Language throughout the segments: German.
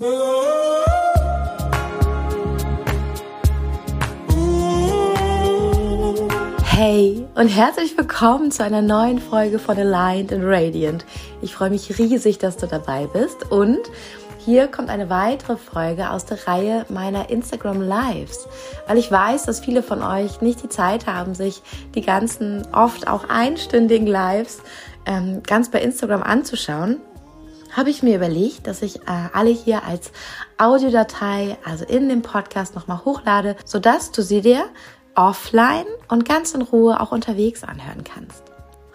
Hey und herzlich willkommen zu einer neuen Folge von Aligned and Radiant. Ich freue mich riesig, dass du dabei bist. Und hier kommt eine weitere Folge aus der Reihe meiner Instagram Lives, weil ich weiß, dass viele von euch nicht die Zeit haben, sich die ganzen oft auch einstündigen Lives ähm, ganz bei Instagram anzuschauen habe ich mir überlegt, dass ich äh, alle hier als Audiodatei, also in dem Podcast nochmal hochlade, sodass du sie dir offline und ganz in Ruhe auch unterwegs anhören kannst.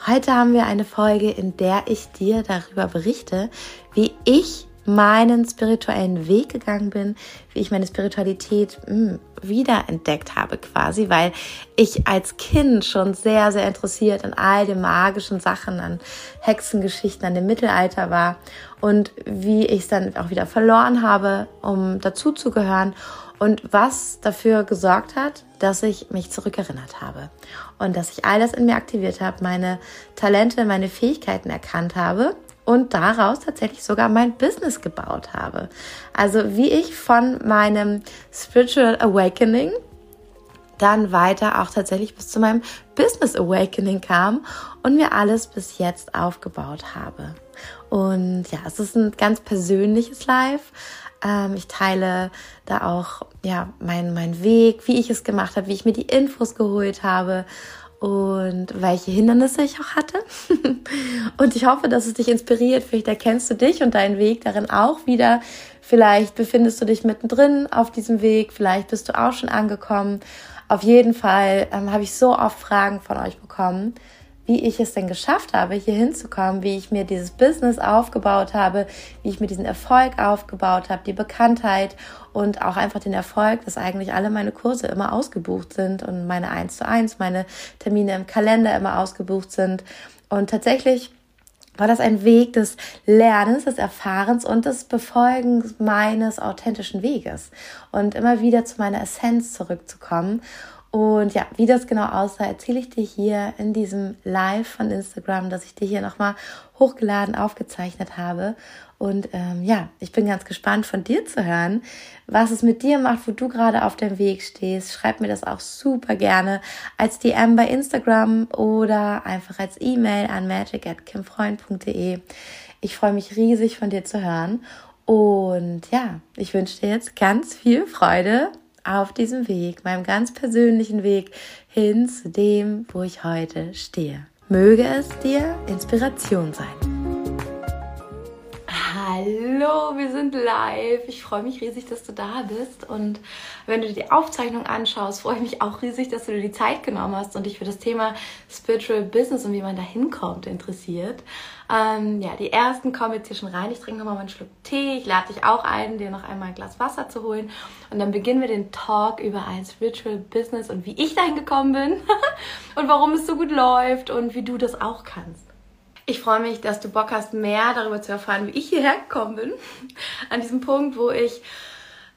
Heute haben wir eine Folge, in der ich dir darüber berichte, wie ich meinen spirituellen Weg gegangen bin, wie ich meine Spiritualität mh, hm, wiederentdeckt habe quasi, weil ich als Kind schon sehr, sehr interessiert an all den magischen Sachen, an Hexengeschichten, an dem Mittelalter war und wie ich es dann auch wieder verloren habe, um dazu zu gehören und was dafür gesorgt hat, dass ich mich zurückerinnert habe und dass ich all das in mir aktiviert habe, meine Talente, meine Fähigkeiten erkannt habe und daraus tatsächlich sogar mein Business gebaut habe. Also wie ich von meinem Spiritual Awakening dann weiter auch tatsächlich bis zu meinem Business Awakening kam und mir alles bis jetzt aufgebaut habe. Und ja, es ist ein ganz persönliches Live. Ähm, ich teile da auch ja mein, mein Weg, wie ich es gemacht habe, wie ich mir die Infos geholt habe und welche Hindernisse ich auch hatte. und ich hoffe, dass es dich inspiriert. Vielleicht erkennst du dich und deinen Weg darin auch wieder. Vielleicht befindest du dich mittendrin auf diesem Weg. Vielleicht bist du auch schon angekommen. Auf jeden Fall ähm, habe ich so oft Fragen von euch bekommen wie ich es denn geschafft habe, hier hinzukommen, wie ich mir dieses Business aufgebaut habe, wie ich mir diesen Erfolg aufgebaut habe, die Bekanntheit und auch einfach den Erfolg, dass eigentlich alle meine Kurse immer ausgebucht sind und meine 1 zu 1, meine Termine im Kalender immer ausgebucht sind. Und tatsächlich war das ein Weg des Lernens, des Erfahrens und des Befolgens meines authentischen Weges und immer wieder zu meiner Essenz zurückzukommen und ja, wie das genau aussah, erzähle ich dir hier in diesem Live von Instagram, dass ich dir hier nochmal hochgeladen, aufgezeichnet habe. Und ähm, ja, ich bin ganz gespannt von dir zu hören, was es mit dir macht, wo du gerade auf dem Weg stehst. Schreib mir das auch super gerne als DM bei Instagram oder einfach als E-Mail an magic@kimfreund.de. Ich freue mich riesig von dir zu hören. Und ja, ich wünsche dir jetzt ganz viel Freude auf diesem Weg, meinem ganz persönlichen Weg hin zu dem, wo ich heute stehe. Möge es dir Inspiration sein. Hallo, wir sind live. Ich freue mich riesig, dass du da bist. Und wenn du dir die Aufzeichnung anschaust, freue ich mich auch riesig, dass du dir die Zeit genommen hast und dich für das Thema Spiritual Business und wie man da hinkommt interessiert. Ähm, ja, die ersten kommen jetzt hier schon rein. Ich trinke nochmal einen Schluck Tee. Ich lade dich auch ein, dir noch einmal ein Glas Wasser zu holen. Und dann beginnen wir den Talk über ein Spiritual Business und wie ich dahin gekommen bin und warum es so gut läuft und wie du das auch kannst. Ich freue mich, dass du Bock hast, mehr darüber zu erfahren, wie ich hierher gekommen bin. An diesem Punkt, wo ich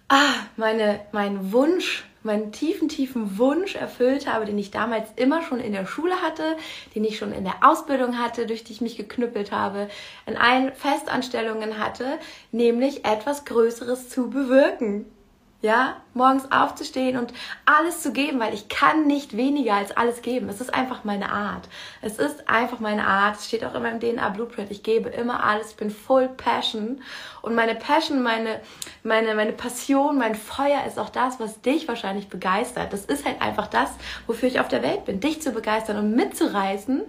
ah, meine, meinen Wunsch, meinen tiefen, tiefen Wunsch erfüllt habe, den ich damals immer schon in der Schule hatte, den ich schon in der Ausbildung hatte, durch die ich mich geknüppelt habe, in allen Festanstellungen hatte, nämlich etwas Größeres zu bewirken ja, morgens aufzustehen und alles zu geben, weil ich kann nicht weniger als alles geben. Es ist einfach meine Art. Es ist einfach meine Art. Es steht auch in meinem DNA Blueprint. Ich gebe immer alles. Ich bin full Passion. Und meine Passion, meine, meine, meine Passion, mein Feuer ist auch das, was dich wahrscheinlich begeistert. Das ist halt einfach das, wofür ich auf der Welt bin. Dich zu begeistern und mitzureißen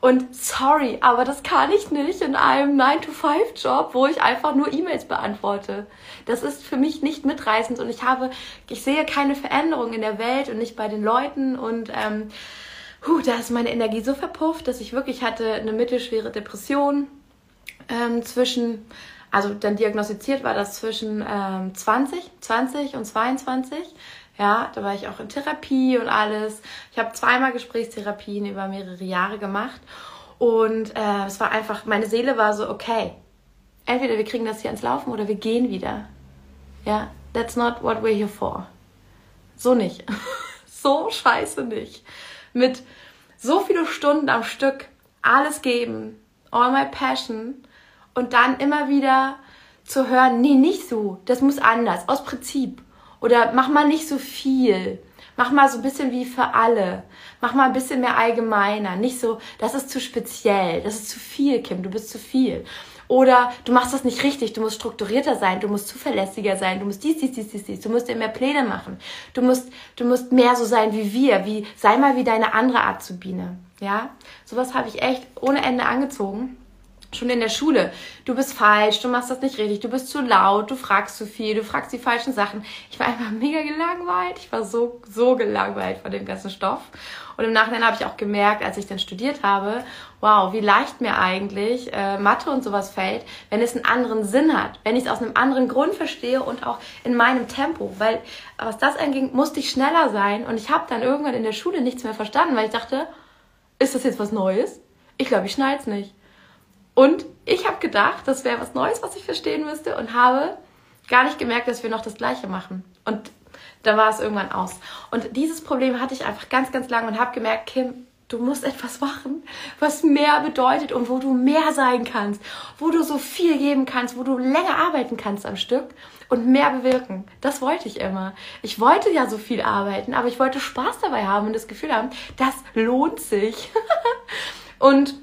und sorry, aber das kann ich nicht in einem 9-to-5-Job, wo ich einfach nur E-Mails beantworte. Das ist für mich nicht mitreißend und ich habe, ich sehe keine Veränderung in der Welt und nicht bei den Leuten und ähm, huh, da ist meine Energie so verpufft, dass ich wirklich hatte eine mittelschwere Depression ähm, zwischen, also dann diagnostiziert war das zwischen ähm, 20, 20 und 22 ja, da war ich auch in Therapie und alles. Ich habe zweimal Gesprächstherapien über mehrere Jahre gemacht. Und äh, es war einfach, meine Seele war so, okay, entweder wir kriegen das hier ans Laufen oder wir gehen wieder. Ja, that's not what we're here for. So nicht. so scheiße nicht. Mit so viele Stunden am Stück alles geben, all my passion und dann immer wieder zu hören, nee, nicht so, das muss anders, aus Prinzip. Oder mach mal nicht so viel. Mach mal so ein bisschen wie für alle. Mach mal ein bisschen mehr allgemeiner. Nicht so, das ist zu speziell, das ist zu viel, Kim, du bist zu viel. Oder du machst das nicht richtig, du musst strukturierter sein, du musst zuverlässiger sein, du musst dies, dies, dies, dies, dies, du musst dir mehr Pläne machen. Du musst, du musst mehr so sein wie wir, wie, sei mal wie deine andere Art zu Biene. Ja? Sowas habe ich echt ohne Ende angezogen schon in der Schule, du bist falsch, du machst das nicht richtig, du bist zu laut, du fragst zu viel, du fragst die falschen Sachen. Ich war einfach mega gelangweilt. Ich war so, so gelangweilt von dem ganzen Stoff. Und im Nachhinein habe ich auch gemerkt, als ich dann studiert habe, wow, wie leicht mir eigentlich äh, Mathe und sowas fällt, wenn es einen anderen Sinn hat, wenn ich es aus einem anderen Grund verstehe und auch in meinem Tempo. Weil was das anging, musste ich schneller sein und ich habe dann irgendwann in der Schule nichts mehr verstanden, weil ich dachte, ist das jetzt was Neues? Ich glaube, ich schnall's nicht. Und ich habe gedacht, das wäre was Neues, was ich verstehen müsste und habe gar nicht gemerkt, dass wir noch das Gleiche machen. Und da war es irgendwann aus. Und dieses Problem hatte ich einfach ganz, ganz lange und habe gemerkt, Kim, du musst etwas machen, was mehr bedeutet und wo du mehr sein kannst, wo du so viel geben kannst, wo du länger arbeiten kannst am Stück und mehr bewirken. Das wollte ich immer. Ich wollte ja so viel arbeiten, aber ich wollte Spaß dabei haben und das Gefühl haben, das lohnt sich. und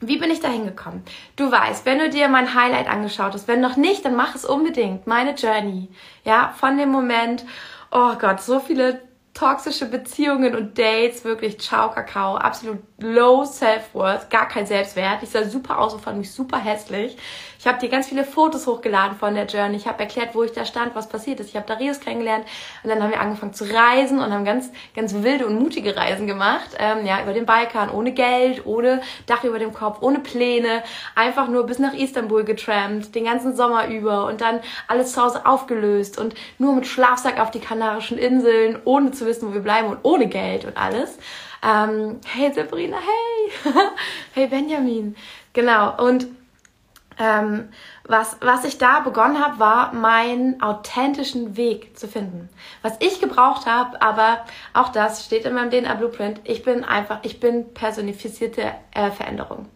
wie bin ich da hingekommen? Du weißt, wenn du dir mein Highlight angeschaut hast, wenn noch nicht, dann mach es unbedingt. Meine Journey. Ja, von dem Moment, oh Gott, so viele toxische Beziehungen und Dates, wirklich ciao Kakao, absolut low Self-Worth, gar kein Selbstwert. Ich sah super aus und fand mich super hässlich. Ich habe dir ganz viele Fotos hochgeladen von der Journey. Ich habe erklärt, wo ich da stand, was passiert ist. Ich habe Darius kennengelernt und dann haben wir angefangen zu reisen und haben ganz, ganz wilde und mutige Reisen gemacht. Ähm, ja, über den Balkan, ohne Geld, ohne Dach über dem Kopf, ohne Pläne, einfach nur bis nach Istanbul getrampt, den ganzen Sommer über und dann alles zu Hause aufgelöst und nur mit Schlafsack auf die Kanarischen Inseln, ohne zu wissen, wo wir bleiben und ohne Geld und alles. Ähm, hey Sabrina, hey, hey Benjamin, genau. Und ähm, was, was ich da begonnen habe, war meinen authentischen Weg zu finden. Was ich gebraucht habe, aber auch das steht in meinem DNA Blueprint, ich bin einfach, ich bin personifizierte äh, Veränderung.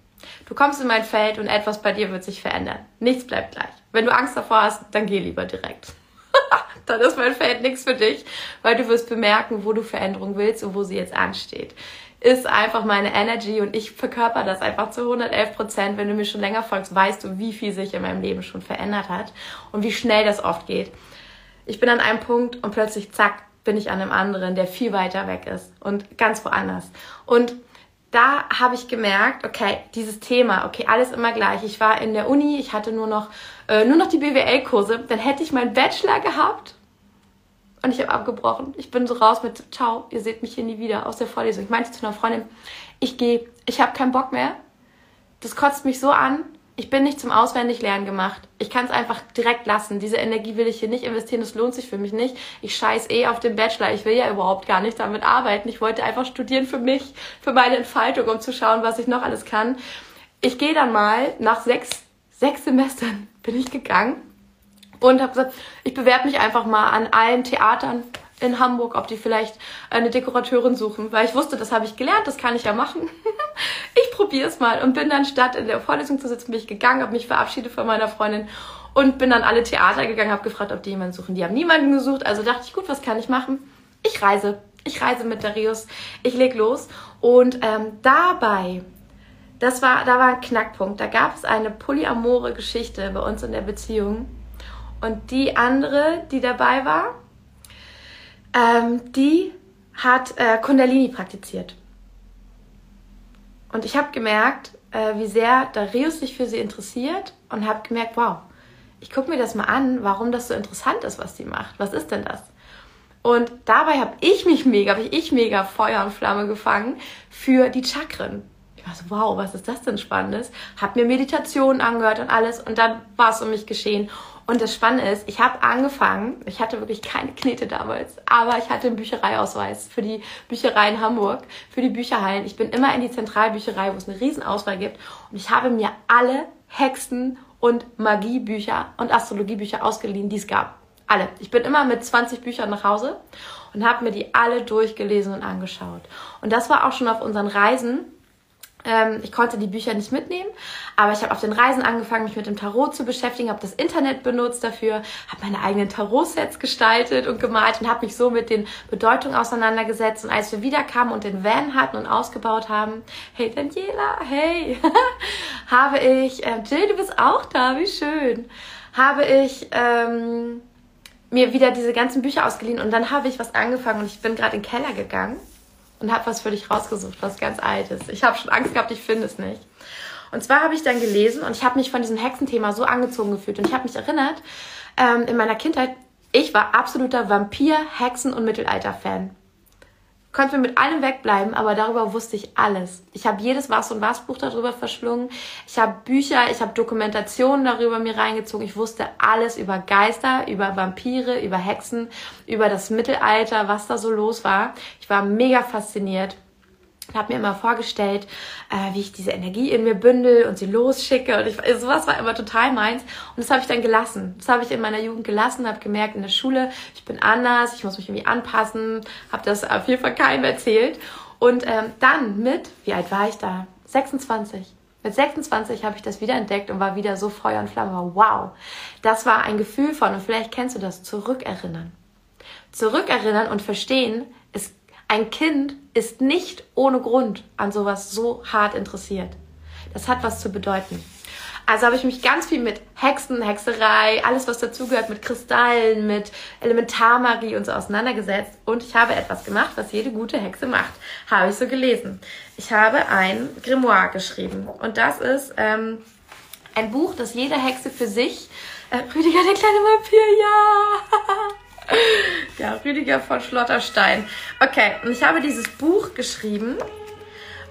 Du kommst in mein Feld und etwas bei dir wird sich verändern. Nichts bleibt gleich. Wenn du Angst davor hast, dann geh lieber direkt. Dann ist mein Feld nichts für dich, weil du wirst bemerken, wo du Veränderung willst und wo sie jetzt ansteht. Ist einfach meine Energy und ich verkörper das einfach zu 111 Prozent. Wenn du mir schon länger folgst, weißt du, wie viel sich in meinem Leben schon verändert hat und wie schnell das oft geht. Ich bin an einem Punkt und plötzlich zack, bin ich an einem anderen, der viel weiter weg ist und ganz woanders. Und da habe ich gemerkt, okay, dieses Thema, okay, alles immer gleich. Ich war in der Uni, ich hatte nur noch, äh, nur noch die BWL-Kurse, dann hätte ich meinen Bachelor gehabt und ich habe abgebrochen. Ich bin so raus mit, ciao, ihr seht mich hier nie wieder aus der Vorlesung. Ich meinte zu einer Freundin, ich gehe, ich habe keinen Bock mehr. Das kotzt mich so an. Ich bin nicht zum Auswendiglernen gemacht. Ich kann es einfach direkt lassen. Diese Energie will ich hier nicht investieren. Das lohnt sich für mich nicht. Ich scheiß eh auf den Bachelor. Ich will ja überhaupt gar nicht damit arbeiten. Ich wollte einfach studieren für mich, für meine Entfaltung, um zu schauen, was ich noch alles kann. Ich gehe dann mal nach sechs, sechs Semestern bin ich gegangen und habe gesagt, ich bewerbe mich einfach mal an allen Theatern in Hamburg, ob die vielleicht eine Dekorateurin suchen, weil ich wusste, das habe ich gelernt, das kann ich ja machen. ich probiere es mal und bin dann statt in der Vorlesung zu sitzen, bin ich gegangen, habe mich verabschiedet von meiner Freundin und bin dann alle Theater gegangen, habe gefragt, ob die jemanden suchen. Die haben niemanden gesucht, also dachte ich, gut, was kann ich machen? Ich reise. Ich reise mit Darius. Ich leg los und ähm, dabei das war, da war ein Knackpunkt. Da gab es eine polyamore Geschichte bei uns in der Beziehung. Und die andere, die dabei war, ähm, die hat äh, Kundalini praktiziert. Und ich habe gemerkt, äh, wie sehr Darius sich für sie interessiert und habe gemerkt, wow, ich gucke mir das mal an, warum das so interessant ist, was sie macht. Was ist denn das? Und dabei habe ich mich mega, habe ich mega Feuer und Flamme gefangen für die Chakren. Ich war so, wow, was ist das denn Spannendes? Hab mir Meditationen angehört und alles und dann war es um mich geschehen. Und das Spannende ist, ich habe angefangen, ich hatte wirklich keine Knete damals, aber ich hatte einen Büchereiausweis für die Bücherei in Hamburg, für die Bücherhallen. Ich bin immer in die Zentralbücherei, wo es eine Riesenauswahl gibt. Und ich habe mir alle Hexen- und Magiebücher und Astrologiebücher ausgeliehen, die es gab. Alle. Ich bin immer mit 20 Büchern nach Hause und habe mir die alle durchgelesen und angeschaut. Und das war auch schon auf unseren Reisen ich konnte die Bücher nicht mitnehmen, aber ich habe auf den Reisen angefangen, mich mit dem Tarot zu beschäftigen, habe das Internet benutzt dafür, habe meine eigenen Tarotsets gestaltet und gemalt und habe mich so mit den Bedeutungen auseinandergesetzt. Und als wir wiederkamen und den Van hatten und ausgebaut haben, hey Daniela, hey, habe ich, äh, Jill, du bist auch da, wie schön, habe ich ähm, mir wieder diese ganzen Bücher ausgeliehen und dann habe ich was angefangen und ich bin gerade in den Keller gegangen und habe was für dich rausgesucht, was ganz altes. Ich habe schon Angst gehabt, ich finde es nicht. Und zwar habe ich dann gelesen und ich habe mich von diesem Hexenthema so angezogen gefühlt und ich habe mich erinnert, ähm, in meiner Kindheit, ich war absoluter Vampir, Hexen und Mittelalter-Fan konnte mir mit allem wegbleiben, aber darüber wusste ich alles. Ich habe jedes Was und Was Buch darüber verschlungen. Ich habe Bücher, ich habe Dokumentationen darüber mir reingezogen. Ich wusste alles über Geister, über Vampire, über Hexen, über das Mittelalter, was da so los war. Ich war mega fasziniert habe mir immer vorgestellt, äh, wie ich diese Energie in mir bündel und sie losschicke und ich, also sowas war immer total meins und das habe ich dann gelassen. Das habe ich in meiner Jugend gelassen, habe gemerkt in der Schule, ich bin anders, ich muss mich irgendwie anpassen, habe das auf jeden Fall keinem erzählt und ähm, dann mit, wie alt war ich da? 26. Mit 26 habe ich das wieder entdeckt und war wieder so Feuer und Flamme. Wow, das war ein Gefühl von, und vielleicht kennst du das, zurückerinnern. Zurückerinnern und verstehen, ein Kind ist nicht ohne Grund an sowas so hart interessiert. Das hat was zu bedeuten. Also habe ich mich ganz viel mit Hexen, Hexerei, alles was dazugehört, mit Kristallen, mit Elementarmagie und so auseinandergesetzt. Und ich habe etwas gemacht, was jede gute Hexe macht. Habe ich so gelesen. Ich habe ein Grimoire geschrieben. Und das ist ähm, ein Buch, das jede Hexe für sich. Äh, Rüdiger, der kleine Vampir, ja! ja, Rüdiger von Schlotterstein. Okay, und ich habe dieses Buch geschrieben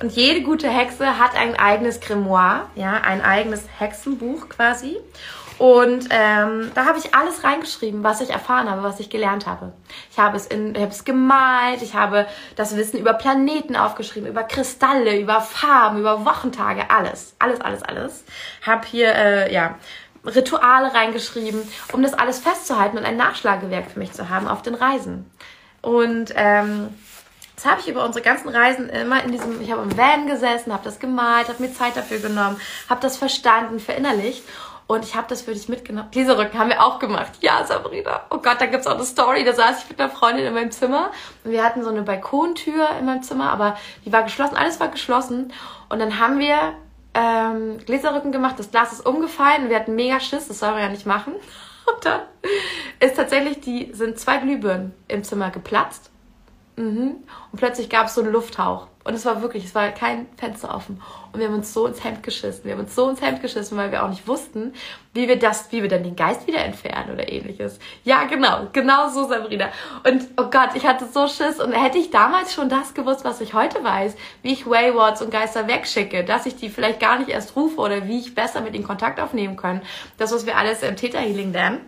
und jede gute Hexe hat ein eigenes Grimoire, ja, ein eigenes Hexenbuch quasi. Und ähm, da habe ich alles reingeschrieben, was ich erfahren habe, was ich gelernt habe. Ich habe es, in, ich habe es gemalt, ich habe das Wissen über Planeten aufgeschrieben, über Kristalle, über Farben, über Wochentage, alles, alles, alles, alles. Habe hier äh, ja Rituale reingeschrieben, um das alles festzuhalten und ein Nachschlagewerk für mich zu haben auf den Reisen. Und ähm, das habe ich über unsere ganzen Reisen immer in diesem, ich habe im Van gesessen, habe das gemalt, habe mir Zeit dafür genommen, habe das verstanden, verinnerlicht und ich habe das für dich mitgenommen. Diese Rücken haben wir auch gemacht. Ja, Sabrina. Oh Gott, da gibt's auch eine Story. Da saß ich mit einer Freundin in meinem Zimmer und wir hatten so eine Balkontür in meinem Zimmer, aber die war geschlossen, alles war geschlossen. Und dann haben wir ähm, Gläserrücken gemacht, das Glas ist umgefallen wir hatten mega Schiss, das soll man ja nicht machen. Und dann ist tatsächlich, die sind zwei Glühbirnen im Zimmer geplatzt. Mhm. Und plötzlich gab es so einen Lufthauch. Und es war wirklich, es war kein Fenster offen. Und wir haben uns so ins Hemd geschissen. Wir haben uns so ins Hemd geschissen, weil wir auch nicht wussten, wie wir das, wie wir dann den Geist wieder entfernen oder ähnliches. Ja, genau, genau so, Sabrina. Und oh Gott, ich hatte so Schiss. Und hätte ich damals schon das gewusst, was ich heute weiß, wie ich Waywards und Geister wegschicke, dass ich die vielleicht gar nicht erst rufe oder wie ich besser mit ihnen Kontakt aufnehmen kann. Das, was wir alles im Theta Healing lernen,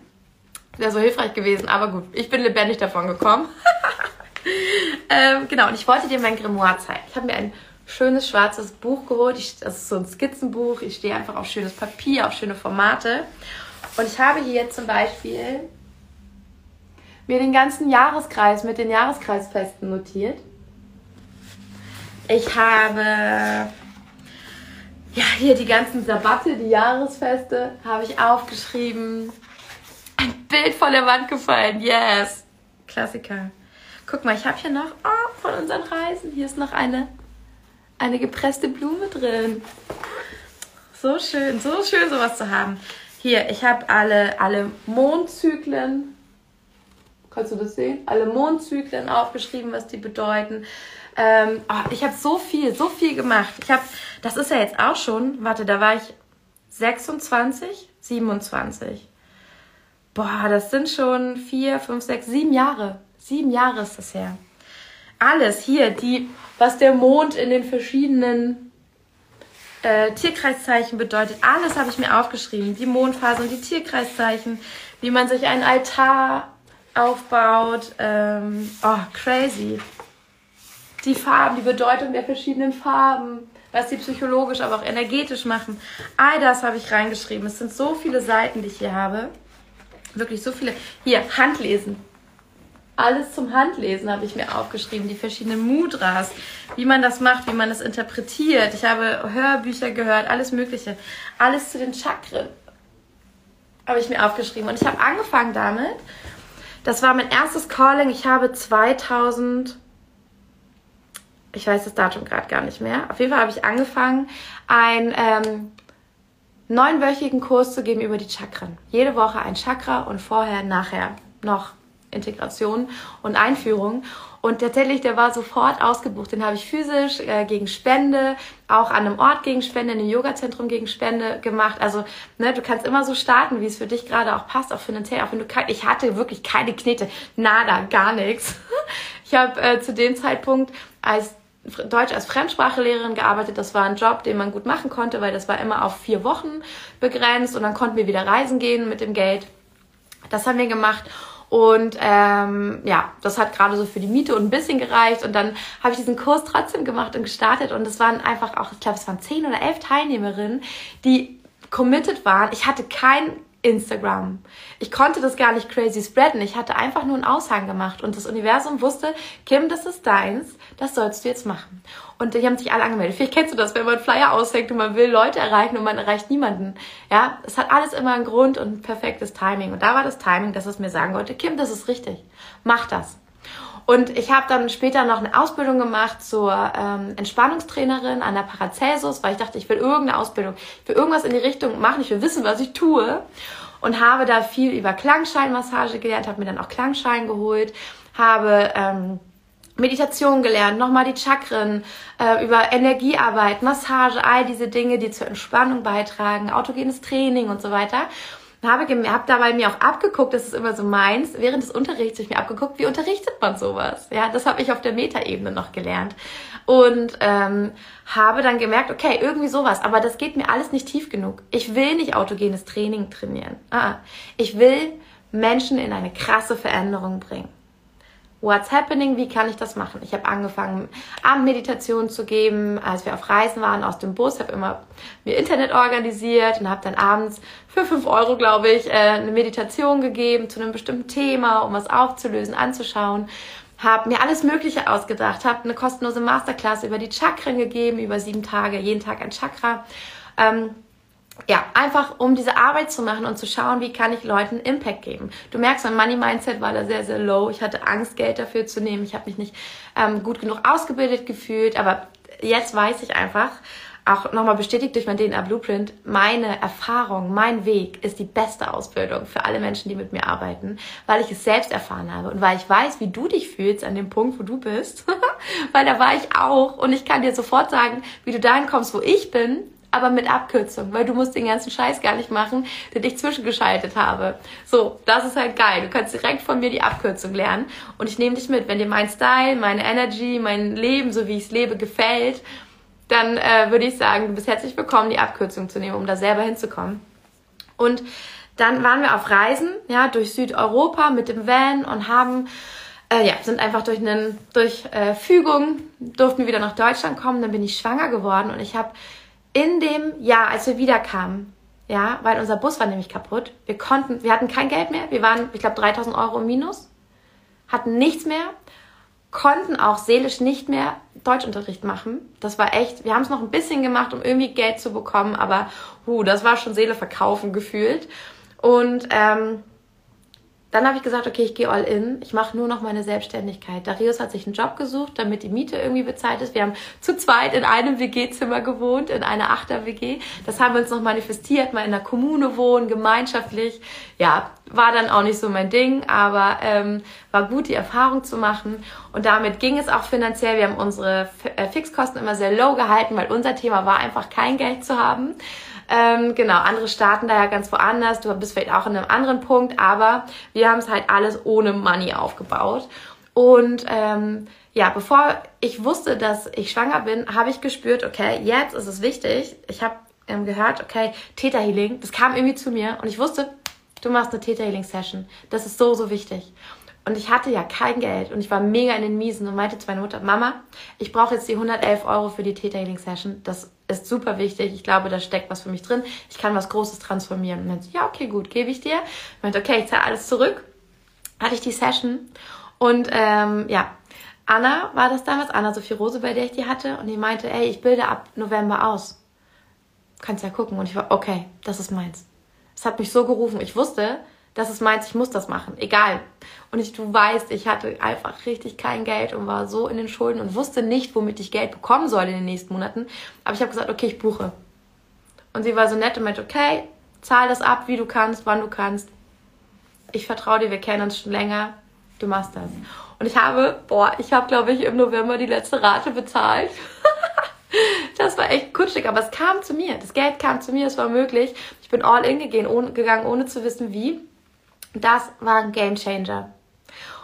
wäre so hilfreich gewesen. Aber gut, ich bin lebendig davon gekommen. ähm, genau, und ich wollte dir mein Grimoire zeigen. Ich habe mir ein schönes schwarzes Buch geholt. Ich, das ist so ein Skizzenbuch. Ich stehe einfach auf schönes Papier, auf schöne Formate. Und ich habe hier zum Beispiel mir den ganzen Jahreskreis mit den Jahreskreisfesten notiert. Ich habe ja hier die ganzen Sabbate, die Jahresfeste, habe ich aufgeschrieben. Ein Bild von der Wand gefallen. Yes. Klassiker. Guck mal, ich habe hier noch oh, von unseren Reisen. Hier ist noch eine, eine gepresste Blume drin. So schön, so schön sowas zu haben. Hier, ich habe alle, alle Mondzyklen. Kannst du das sehen? Alle Mondzyklen aufgeschrieben, was die bedeuten. Ähm, oh, ich habe so viel, so viel gemacht. Ich habe, das ist ja jetzt auch schon, warte, da war ich 26, 27. Boah, das sind schon vier, fünf, sechs, sieben Jahre. Sieben Jahre ist das her. Alles hier, die, was der Mond in den verschiedenen äh, Tierkreiszeichen bedeutet, alles habe ich mir aufgeschrieben. Die Mondphasen, die Tierkreiszeichen, wie man sich einen Altar aufbaut. Ähm, oh, crazy. Die Farben, die Bedeutung der verschiedenen Farben, was sie psychologisch, aber auch energetisch machen. All das habe ich reingeschrieben. Es sind so viele Seiten, die ich hier habe. Wirklich so viele. Hier, Handlesen. Alles zum Handlesen habe ich mir aufgeschrieben, die verschiedenen Mudras, wie man das macht, wie man das interpretiert. Ich habe Hörbücher gehört, alles Mögliche, alles zu den Chakren habe ich mir aufgeschrieben. Und ich habe angefangen damit. Das war mein erstes Calling. Ich habe 2000 ich weiß das Datum gerade gar nicht mehr. Auf jeden Fall habe ich angefangen, einen ähm, neunwöchigen Kurs zu geben über die Chakren. Jede Woche ein Chakra und vorher, nachher noch Integration und Einführung. Und tatsächlich, der war sofort ausgebucht. Den habe ich physisch äh, gegen Spende, auch an einem Ort gegen Spende, in einem Yoga-Zentrum gegen Spende gemacht. Also, ne, du kannst immer so starten, wie es für dich gerade auch passt, auch finanziell. Auch wenn du ich hatte wirklich keine Knete, nada, gar nichts. Ich habe äh, zu dem Zeitpunkt als Deutsch als Fremdsprachelehrerin gearbeitet. Das war ein Job, den man gut machen konnte, weil das war immer auf vier Wochen begrenzt und dann konnten wir wieder reisen gehen mit dem Geld. Das haben wir gemacht. Und ähm, ja, das hat gerade so für die Miete und ein bisschen gereicht. Und dann habe ich diesen Kurs trotzdem gemacht und gestartet. Und es waren einfach auch, ich glaube, es waren zehn oder elf Teilnehmerinnen, die committed waren. Ich hatte kein Instagram. Ich konnte das gar nicht crazy spreaden. Ich hatte einfach nur einen Aushang gemacht und das Universum wusste, Kim, das ist deins, das sollst du jetzt machen. Und die haben sich alle angemeldet. Vielleicht kennst du das, wenn man Flyer aushängt und man will Leute erreichen und man erreicht niemanden. Ja, es hat alles immer einen Grund und ein perfektes Timing. Und da war das Timing, dass es mir sagen wollte, Kim, das ist richtig. Mach das. Und ich habe dann später noch eine Ausbildung gemacht zur ähm, Entspannungstrainerin an der Paracelsus, weil ich dachte, ich will irgendeine Ausbildung, ich will irgendwas in die Richtung machen, ich will wissen, was ich tue. Und habe da viel über Klangscheinmassage gelernt, habe mir dann auch Klangschein geholt, habe ähm, Meditation gelernt, nochmal die Chakren, äh, über Energiearbeit, Massage, all diese Dinge, die zur Entspannung beitragen, autogenes Training und so weiter habe, hab dabei mir auch abgeguckt, das ist immer so meins, während des Unterrichts habe ich mir abgeguckt, wie unterrichtet man sowas? Ja, das habe ich auf der Metaebene noch gelernt. Und ähm, habe dann gemerkt, okay, irgendwie sowas, aber das geht mir alles nicht tief genug. Ich will nicht autogenes Training trainieren. Ah, ich will Menschen in eine krasse Veränderung bringen. What's happening? Wie kann ich das machen? Ich habe angefangen, Abendmeditation zu geben, als wir auf Reisen waren aus dem Bus, habe immer mir Internet organisiert und habe dann abends für fünf Euro, glaube ich, äh, eine Meditation gegeben zu einem bestimmten Thema, um was aufzulösen, anzuschauen. Habe mir alles Mögliche ausgedacht, habe eine kostenlose Masterclass über die Chakren gegeben, über sieben Tage, jeden Tag ein Chakra. Ähm, ja, einfach um diese Arbeit zu machen und zu schauen, wie kann ich Leuten Impact geben. Du merkst, mein Money Mindset war da sehr, sehr low. Ich hatte Angst, Geld dafür zu nehmen. Ich habe mich nicht ähm, gut genug ausgebildet gefühlt. Aber jetzt weiß ich einfach, auch nochmal bestätigt durch mein DNA Blueprint, meine Erfahrung, mein Weg ist die beste Ausbildung für alle Menschen, die mit mir arbeiten, weil ich es selbst erfahren habe und weil ich weiß, wie du dich fühlst an dem Punkt, wo du bist, weil da war ich auch und ich kann dir sofort sagen, wie du dahin kommst, wo ich bin aber mit Abkürzung, weil du musst den ganzen Scheiß gar nicht machen, den ich zwischengeschaltet habe. So, das ist halt geil. Du kannst direkt von mir die Abkürzung lernen und ich nehme dich mit. Wenn dir mein Style, meine Energy, mein Leben, so wie ich es lebe, gefällt, dann äh, würde ich sagen, du bist herzlich willkommen, die Abkürzung zu nehmen, um da selber hinzukommen. Und dann waren wir auf Reisen, ja, durch Südeuropa mit dem Van und haben äh, ja, sind einfach durch einen durch äh, Fügung durften wir wieder nach Deutschland kommen, dann bin ich schwanger geworden und ich habe in dem Jahr, als wir wiederkamen, ja, weil unser Bus war nämlich kaputt. Wir konnten, wir hatten kein Geld mehr. Wir waren, ich glaube, 3000 Euro im Minus, hatten nichts mehr, konnten auch seelisch nicht mehr Deutschunterricht machen. Das war echt, wir haben es noch ein bisschen gemacht, um irgendwie Geld zu bekommen, aber huh, das war schon Seele verkaufen gefühlt. Und ähm, dann habe ich gesagt, okay, ich gehe all in. Ich mache nur noch meine Selbstständigkeit. Darius hat sich einen Job gesucht, damit die Miete irgendwie bezahlt ist. Wir haben zu zweit in einem WG-Zimmer gewohnt, in einer Achter-WG. Das haben wir uns noch manifestiert, mal in der Kommune wohnen, gemeinschaftlich. Ja, war dann auch nicht so mein Ding, aber ähm, war gut, die Erfahrung zu machen. Und damit ging es auch finanziell. Wir haben unsere äh, Fixkosten immer sehr low gehalten, weil unser Thema war einfach kein Geld zu haben. Ähm, genau, andere starten da ja ganz woanders. Du bist vielleicht auch in einem anderen Punkt, aber wir haben es halt alles ohne Money aufgebaut. Und ähm, ja, bevor ich wusste, dass ich schwanger bin, habe ich gespürt, okay, jetzt ist es wichtig. Ich habe ähm, gehört, okay, Theta Healing, das kam irgendwie zu mir und ich wusste, du machst eine Theta Healing Session. Das ist so, so wichtig. Und ich hatte ja kein Geld und ich war mega in den Miesen und meinte zu meiner Mutter, Mama, ich brauche jetzt die 111 Euro für die Theta Healing Session. Das ist super wichtig. Ich glaube, da steckt was für mich drin. Ich kann was Großes transformieren. Und dann ja, okay, gut, gebe ich dir. Ich meinte, okay, ich zahle alles zurück. Hatte ich die Session Und ähm, ja, Anna war das damals, Anna Sophie Rose, bei der ich die hatte. Und die meinte, ey, ich bilde ab November aus. Kannst ja gucken. Und ich war, okay, das ist meins. Es hat mich so gerufen. Ich wusste, das ist meins, ich muss das machen. Egal. Und ich, du weißt, ich hatte einfach richtig kein Geld und war so in den Schulden und wusste nicht, womit ich Geld bekommen soll in den nächsten Monaten. Aber ich habe gesagt, okay, ich buche. Und sie war so nett und meinte, okay, zahl das ab, wie du kannst, wann du kannst. Ich vertraue dir, wir kennen uns schon länger. Du machst das. Und ich habe, boah, ich habe, glaube ich, im November die letzte Rate bezahlt. das war echt kutschig, aber es kam zu mir. Das Geld kam zu mir, es war möglich. Ich bin all in gegangen, ohne, gegangen, ohne zu wissen wie. Das war ein Game Changer.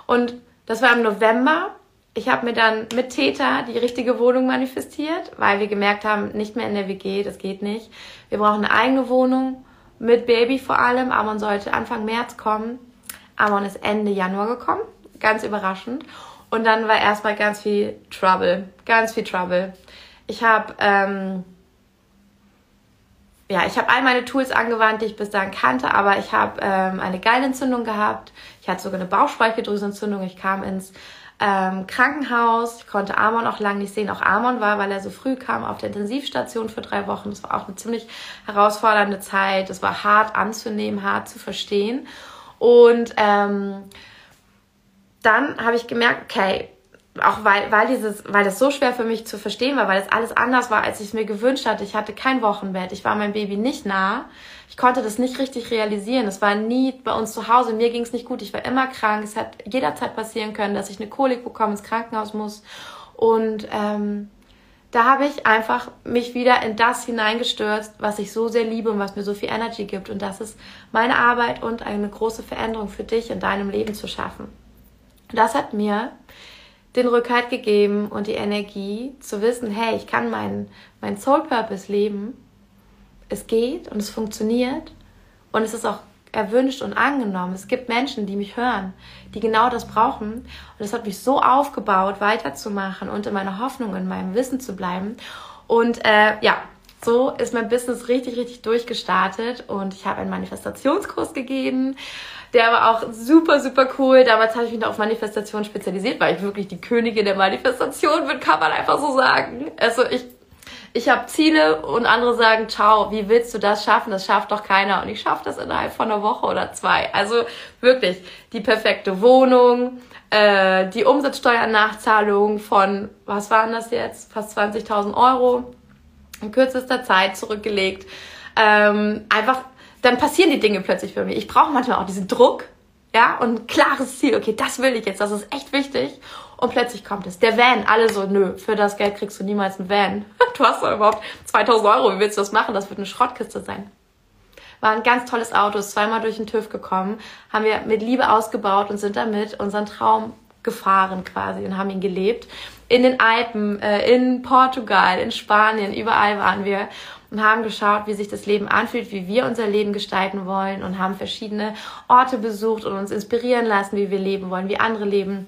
Und das war im November. Ich habe mir dann mit Täter die richtige Wohnung manifestiert, weil wir gemerkt haben, nicht mehr in der WG, das geht nicht. Wir brauchen eine eigene Wohnung mit Baby vor allem. Amon sollte Anfang März kommen. Amon ist Ende Januar gekommen, ganz überraschend. Und dann war erstmal ganz viel Trouble, ganz viel Trouble. Ich habe ähm, ja, ich habe all meine Tools angewandt, die ich bis dahin kannte, aber ich habe ähm, eine Gallentzündung gehabt. Ich hatte sogar eine Bauchspeicheldrüsenentzündung. Ich kam ins ähm, Krankenhaus. Ich konnte Amon auch lange nicht sehen. Auch Amon war, weil er so früh kam, auf der Intensivstation für drei Wochen. Das war auch eine ziemlich herausfordernde Zeit. Das war hart anzunehmen, hart zu verstehen. Und ähm, dann habe ich gemerkt, okay, auch weil, weil dieses, weil das so schwer für mich zu verstehen war, weil es alles anders war, als ich es mir gewünscht hatte. Ich hatte kein Wochenbett, ich war meinem Baby nicht nah. Ich konnte das nicht richtig realisieren. Es war nie bei uns zu Hause. Mir ging es nicht gut. Ich war immer krank. Es hat jederzeit passieren können, dass ich eine Kolik bekomme, ins Krankenhaus muss. Und ähm, da habe ich einfach mich wieder in das hineingestürzt, was ich so sehr liebe und was mir so viel Energy gibt. Und das ist meine Arbeit und eine große Veränderung für dich in deinem Leben zu schaffen. Das hat mir den Rückhalt gegeben und die Energie zu wissen, hey, ich kann meinen mein Soul Purpose leben. Es geht und es funktioniert und es ist auch erwünscht und angenommen. Es gibt Menschen, die mich hören, die genau das brauchen. Und es hat mich so aufgebaut, weiterzumachen und in meiner Hoffnung, in meinem Wissen zu bleiben. Und äh, ja, so ist mein Business richtig, richtig durchgestartet und ich habe einen Manifestationskurs gegeben. Der war auch super, super cool. Damals habe ich mich auf Manifestation spezialisiert, weil ich wirklich die Königin der Manifestation bin, kann man einfach so sagen. Also ich, ich habe Ziele und andere sagen, ciao, wie willst du das schaffen? Das schafft doch keiner. Und ich schaffe das innerhalb von einer Woche oder zwei. Also wirklich die perfekte Wohnung, äh, die Umsatzsteuernachzahlung von, was waren das jetzt? Fast 20.000 Euro in kürzester Zeit zurückgelegt. Ähm, einfach dann passieren die Dinge plötzlich für mich. Ich brauche manchmal auch diesen Druck, ja, und ein klares Ziel. Okay, das will ich jetzt, das ist echt wichtig. Und plötzlich kommt es. Der Van, alle so, nö, für das Geld kriegst du niemals einen Van. Du hast doch überhaupt 2000 Euro, wie willst du das machen? Das wird eine Schrottkiste sein. War ein ganz tolles Auto, ist zweimal durch den TÜV gekommen, haben wir mit Liebe ausgebaut und sind damit unseren Traum gefahren quasi und haben ihn gelebt. In den Alpen, äh, in Portugal, in Spanien, überall waren wir und haben geschaut, wie sich das Leben anfühlt, wie wir unser Leben gestalten wollen und haben verschiedene Orte besucht und uns inspirieren lassen, wie wir leben wollen, wie andere leben.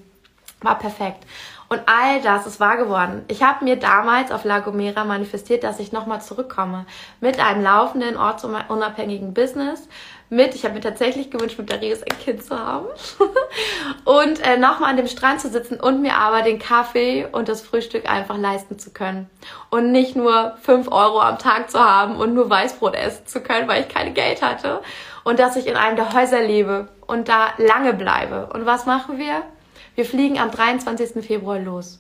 War perfekt. Und all das ist wahr geworden. Ich habe mir damals auf La Gomera manifestiert, dass ich nochmal zurückkomme mit einem laufenden, ortsunabhängigen Business, mit, ich habe mir tatsächlich gewünscht, mit Darius ein Kind zu haben und äh, nochmal an dem Strand zu sitzen und mir aber den Kaffee und das Frühstück einfach leisten zu können und nicht nur fünf Euro am Tag zu haben und nur Weißbrot essen zu können, weil ich kein Geld hatte und dass ich in einem der Häuser lebe und da lange bleibe. Und was machen wir? Wir fliegen am 23. Februar los.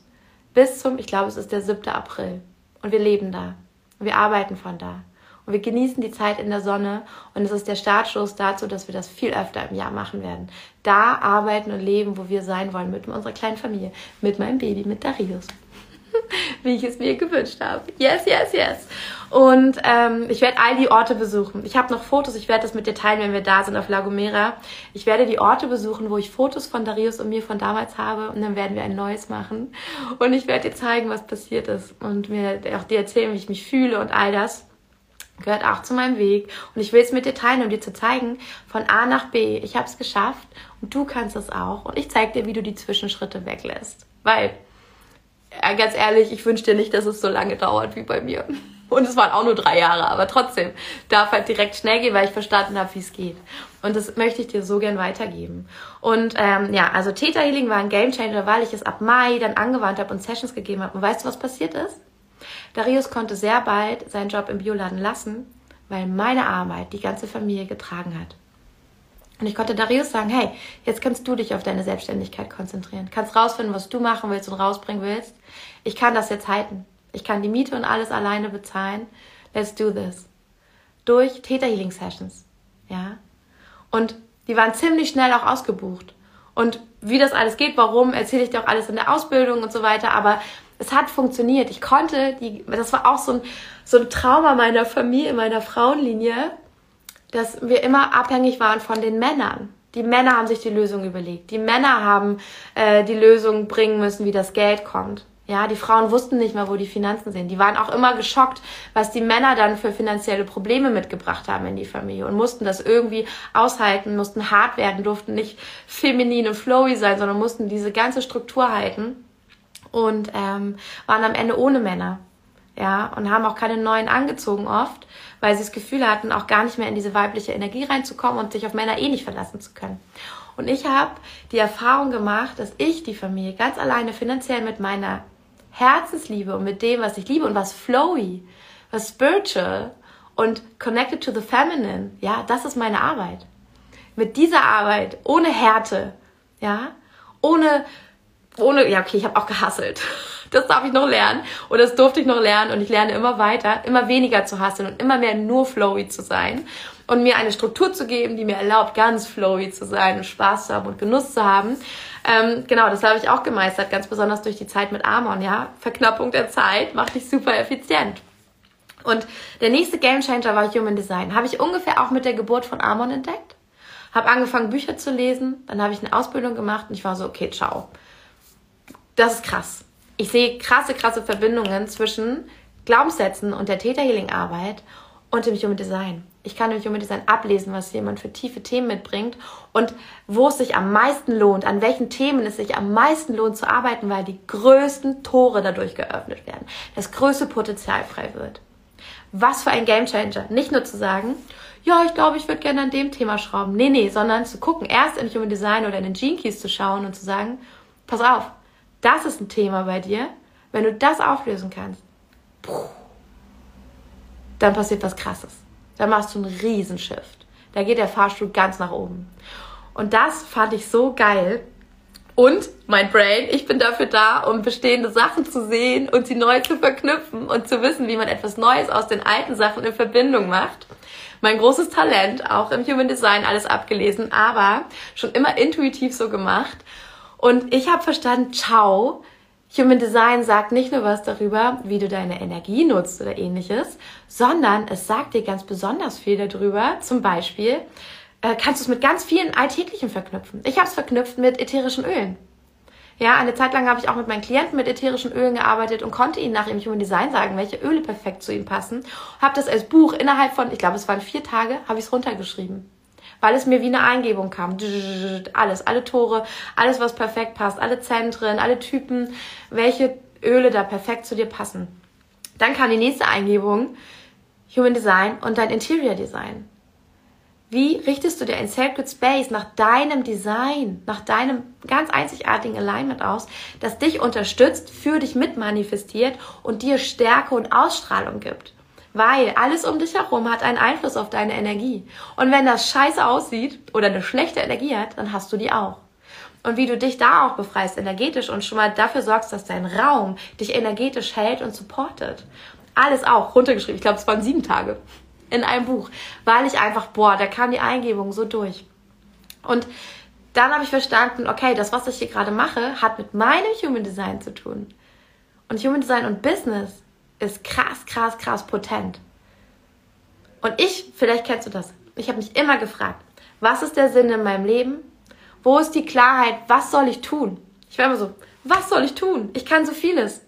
Bis zum, ich glaube, es ist der 7. April. Und wir leben da. Und wir arbeiten von da. Und wir genießen die Zeit in der Sonne und es ist der Startschuss dazu, dass wir das viel öfter im Jahr machen werden. Da arbeiten und leben, wo wir sein wollen, mit unserer kleinen Familie, mit meinem Baby, mit Darius. Wie ich es mir gewünscht habe. Yes, yes, yes. Und ähm, ich werde all die Orte besuchen. Ich habe noch Fotos, ich werde das mit dir teilen, wenn wir da sind auf La Gomera. Ich werde die Orte besuchen, wo ich Fotos von Darius und mir von damals habe und dann werden wir ein neues machen. Und ich werde dir zeigen, was passiert ist und mir auch dir erzählen, wie ich mich fühle und all das gehört auch zu meinem Weg und ich will es mit dir teilen, um dir zu zeigen, von A nach B, ich habe es geschafft und du kannst es auch und ich zeige dir, wie du die Zwischenschritte weglässt, weil, äh, ganz ehrlich, ich wünsche dir nicht, dass es so lange dauert wie bei mir. Und es waren auch nur drei Jahre, aber trotzdem darf halt direkt schnell gehen, weil ich verstanden habe, wie es geht. Und das möchte ich dir so gern weitergeben. Und ähm, ja, also Theta Healing war ein Gamechanger, weil ich es ab Mai dann angewandt habe und Sessions gegeben habe. Und weißt du, was passiert ist? Darius konnte sehr bald seinen Job im Bioladen lassen, weil meine Arbeit die ganze Familie getragen hat. Und ich konnte Darius sagen, hey, jetzt kannst du dich auf deine Selbstständigkeit konzentrieren. Kannst rausfinden, was du machen willst und rausbringen willst. Ich kann das jetzt halten. Ich kann die Miete und alles alleine bezahlen. Let's do this. Durch Theta Healing Sessions. Ja. Und die waren ziemlich schnell auch ausgebucht. Und wie das alles geht, warum, erzähle ich dir auch alles in der Ausbildung und so weiter. Aber es hat funktioniert. Ich konnte, die, das war auch so ein, so ein Trauma meiner Familie, meiner Frauenlinie, dass wir immer abhängig waren von den Männern. Die Männer haben sich die Lösung überlegt. Die Männer haben äh, die Lösung bringen müssen, wie das Geld kommt. Ja, die Frauen wussten nicht mal, wo die Finanzen sind. Die waren auch immer geschockt, was die Männer dann für finanzielle Probleme mitgebracht haben in die Familie und mussten das irgendwie aushalten, mussten hart werden, durften nicht feminin und flowy sein, sondern mussten diese ganze Struktur halten und ähm, waren am Ende ohne Männer. Ja, und haben auch keine neuen angezogen oft, weil sie das Gefühl hatten, auch gar nicht mehr in diese weibliche Energie reinzukommen und sich auf Männer eh nicht verlassen zu können. Und ich habe die Erfahrung gemacht, dass ich die Familie ganz alleine finanziell mit meiner Herzensliebe und mit dem, was ich liebe und was flowy, was spiritual und connected to the feminine, ja, das ist meine Arbeit. Mit dieser Arbeit, ohne Härte, ja, ohne, ohne, ja, okay, ich habe auch gehasselt. Das darf ich noch lernen und das durfte ich noch lernen und ich lerne immer weiter, immer weniger zu hasseln und immer mehr nur flowy zu sein und mir eine Struktur zu geben, die mir erlaubt, ganz flowy zu sein und Spaß zu haben und Genuss zu haben. Ähm, genau, das habe ich auch gemeistert, ganz besonders durch die Zeit mit Amon, ja. Verknappung der Zeit macht dich super effizient. Und der nächste Gamechanger war Human Design. Habe ich ungefähr auch mit der Geburt von Amon entdeckt. Habe angefangen, Bücher zu lesen. Dann habe ich eine Ausbildung gemacht und ich war so, okay, ciao. Das ist krass. Ich sehe krasse, krasse Verbindungen zwischen Glaubenssätzen und der Theta Healing Arbeit und dem Human Design. Ich kann im Human Design ablesen, was jemand für tiefe Themen mitbringt und wo es sich am meisten lohnt, an welchen Themen es sich am meisten lohnt zu arbeiten, weil die größten Tore dadurch geöffnet werden, das größte Potenzial frei wird. Was für ein Gamechanger. Nicht nur zu sagen, ja, ich glaube, ich würde gerne an dem Thema schrauben. Nee, nee, sondern zu gucken, erst in Human Design oder in den Gene Keys zu schauen und zu sagen, pass auf, das ist ein Thema bei dir. Wenn du das auflösen kannst, dann passiert was Krasses dann machst du einen Riesenshift. Da geht der Fahrstuhl ganz nach oben. Und das fand ich so geil. Und mein Brain, ich bin dafür da, um bestehende Sachen zu sehen und sie neu zu verknüpfen und zu wissen, wie man etwas Neues aus den alten Sachen in Verbindung macht. Mein großes Talent, auch im Human Design alles abgelesen, aber schon immer intuitiv so gemacht. Und ich habe verstanden, ciao, Human Design sagt nicht nur was darüber, wie du deine Energie nutzt oder ähnliches, sondern es sagt dir ganz besonders viel darüber. Zum Beispiel äh, kannst du es mit ganz vielen Alltäglichen verknüpfen. Ich habe es verknüpft mit ätherischen Ölen. Ja, eine Zeit lang habe ich auch mit meinen Klienten mit ätherischen Ölen gearbeitet und konnte ihnen nach ihrem Human Design sagen, welche Öle perfekt zu ihnen passen. Habe das als Buch innerhalb von, ich glaube, es waren vier Tage, habe ich es runtergeschrieben weil es mir wie eine Eingebung kam. Alles, alle Tore, alles, was perfekt passt, alle Zentren, alle Typen, welche Öle da perfekt zu dir passen. Dann kam die nächste Eingebung, Human Design und dein Interior Design. Wie richtest du dir ein Sacred Space nach deinem Design, nach deinem ganz einzigartigen Alignment aus, das dich unterstützt, für dich mitmanifestiert und dir Stärke und Ausstrahlung gibt? Weil alles um dich herum hat einen Einfluss auf deine Energie. Und wenn das scheiße aussieht oder eine schlechte Energie hat, dann hast du die auch. Und wie du dich da auch befreist energetisch und schon mal dafür sorgst, dass dein Raum dich energetisch hält und supportet. Alles auch runtergeschrieben. Ich glaube, es waren sieben Tage in einem Buch, weil ich einfach, boah, da kam die Eingebung so durch. Und dann habe ich verstanden, okay, das, was ich hier gerade mache, hat mit meinem Human Design zu tun. Und Human Design und Business ist krass, krass, krass potent. Und ich, vielleicht kennst du das, ich habe mich immer gefragt, was ist der Sinn in meinem Leben? Wo ist die Klarheit? Was soll ich tun? Ich war immer so, was soll ich tun? Ich kann so vieles.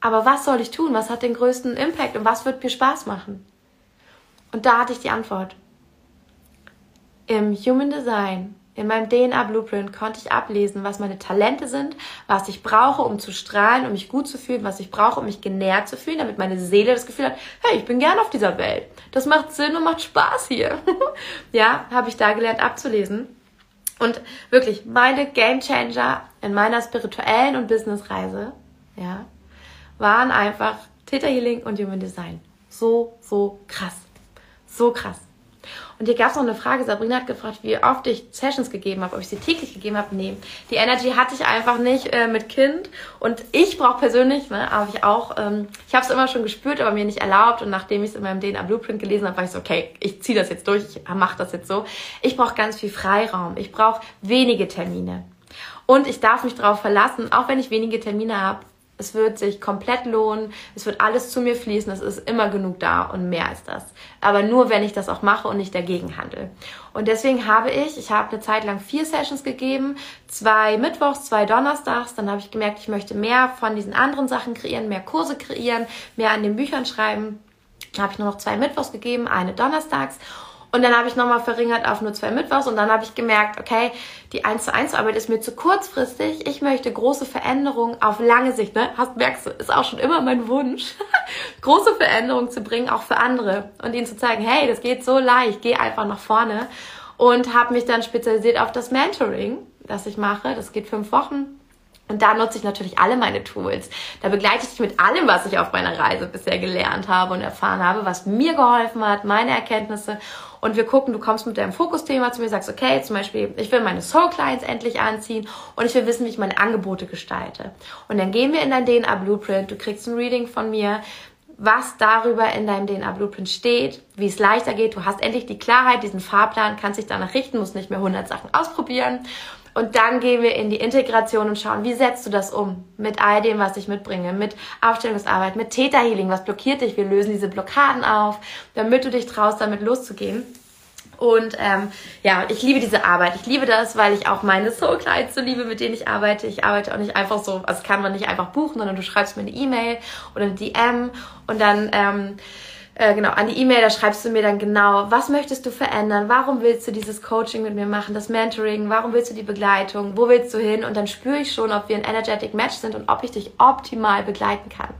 Aber was soll ich tun? Was hat den größten Impact und was wird mir Spaß machen? Und da hatte ich die Antwort. Im Human Design In meinem DNA-Blueprint konnte ich ablesen, was meine Talente sind, was ich brauche, um zu strahlen, um mich gut zu fühlen, was ich brauche, um mich genährt zu fühlen, damit meine Seele das Gefühl hat, hey, ich bin gern auf dieser Welt. Das macht Sinn und macht Spaß hier. ja, habe ich da gelernt abzulesen. Und wirklich, meine Game Changer in meiner spirituellen und Businessreise, ja, waren einfach Theta Healing und Human Design. So, so krass. So krass. Und hier gab es noch eine Frage. Sabrina hat gefragt, wie oft ich Sessions gegeben habe, ob ich sie täglich gegeben habe. Nee, die Energy hatte ich einfach nicht äh, mit Kind. Und ich brauche persönlich, ne, habe ich auch, ähm, ich habe es immer schon gespürt, aber mir nicht erlaubt. Und nachdem ich es in meinem DNA Blueprint gelesen habe, war ich so, okay, ich ziehe das jetzt durch, ich mache das jetzt so. Ich brauche ganz viel Freiraum. Ich brauche wenige Termine. Und ich darf mich darauf verlassen, auch wenn ich wenige Termine habe, es wird sich komplett lohnen. Es wird alles zu mir fließen. Es ist immer genug da und mehr als das. Aber nur, wenn ich das auch mache und nicht dagegen handle. Und deswegen habe ich, ich habe eine Zeit lang vier Sessions gegeben. Zwei Mittwochs, zwei Donnerstags. Dann habe ich gemerkt, ich möchte mehr von diesen anderen Sachen kreieren, mehr Kurse kreieren, mehr an den Büchern schreiben. Dann habe ich nur noch zwei Mittwochs gegeben, eine Donnerstags. Und dann habe ich nochmal verringert auf nur zwei Mittwochs und dann habe ich gemerkt, okay, die 1 zu 1 Arbeit ist mir zu kurzfristig. Ich möchte große Veränderungen auf lange Sicht, ne? Hast, merkst du, ist auch schon immer mein Wunsch, große Veränderungen zu bringen, auch für andere und ihnen zu zeigen, hey, das geht so leicht, geh einfach nach vorne. Und habe mich dann spezialisiert auf das Mentoring, das ich mache. Das geht fünf Wochen und da nutze ich natürlich alle meine Tools. Da begleite ich dich mit allem, was ich auf meiner Reise bisher gelernt habe und erfahren habe, was mir geholfen hat, meine Erkenntnisse. Und wir gucken, du kommst mit deinem Fokusthema zu mir, sagst, okay, zum Beispiel, ich will meine Soul Clients endlich anziehen und ich will wissen, wie ich meine Angebote gestalte. Und dann gehen wir in dein DNA Blueprint, du kriegst ein Reading von mir, was darüber in deinem DNA Blueprint steht, wie es leichter geht. Du hast endlich die Klarheit, diesen Fahrplan, kannst dich danach richten, musst nicht mehr 100 Sachen ausprobieren. Und dann gehen wir in die Integration und schauen, wie setzt du das um mit all dem, was ich mitbringe, mit Aufstellungsarbeit, mit Theta Healing, was blockiert dich? Wir lösen diese Blockaden auf, damit du dich traust, damit loszugehen. Und ähm, ja, ich liebe diese Arbeit. Ich liebe das, weil ich auch meine Soul Clients so liebe, mit denen ich arbeite. Ich arbeite auch nicht einfach so, also kann man nicht einfach buchen, sondern du schreibst mir eine E-Mail oder eine DM und dann ähm, äh, genau, an die E-Mail, da schreibst du mir dann genau, was möchtest du verändern, warum willst du dieses Coaching mit mir machen, das Mentoring, warum willst du die Begleitung, wo willst du hin? Und dann spüre ich schon, ob wir ein energetic Match sind und ob ich dich optimal begleiten kann.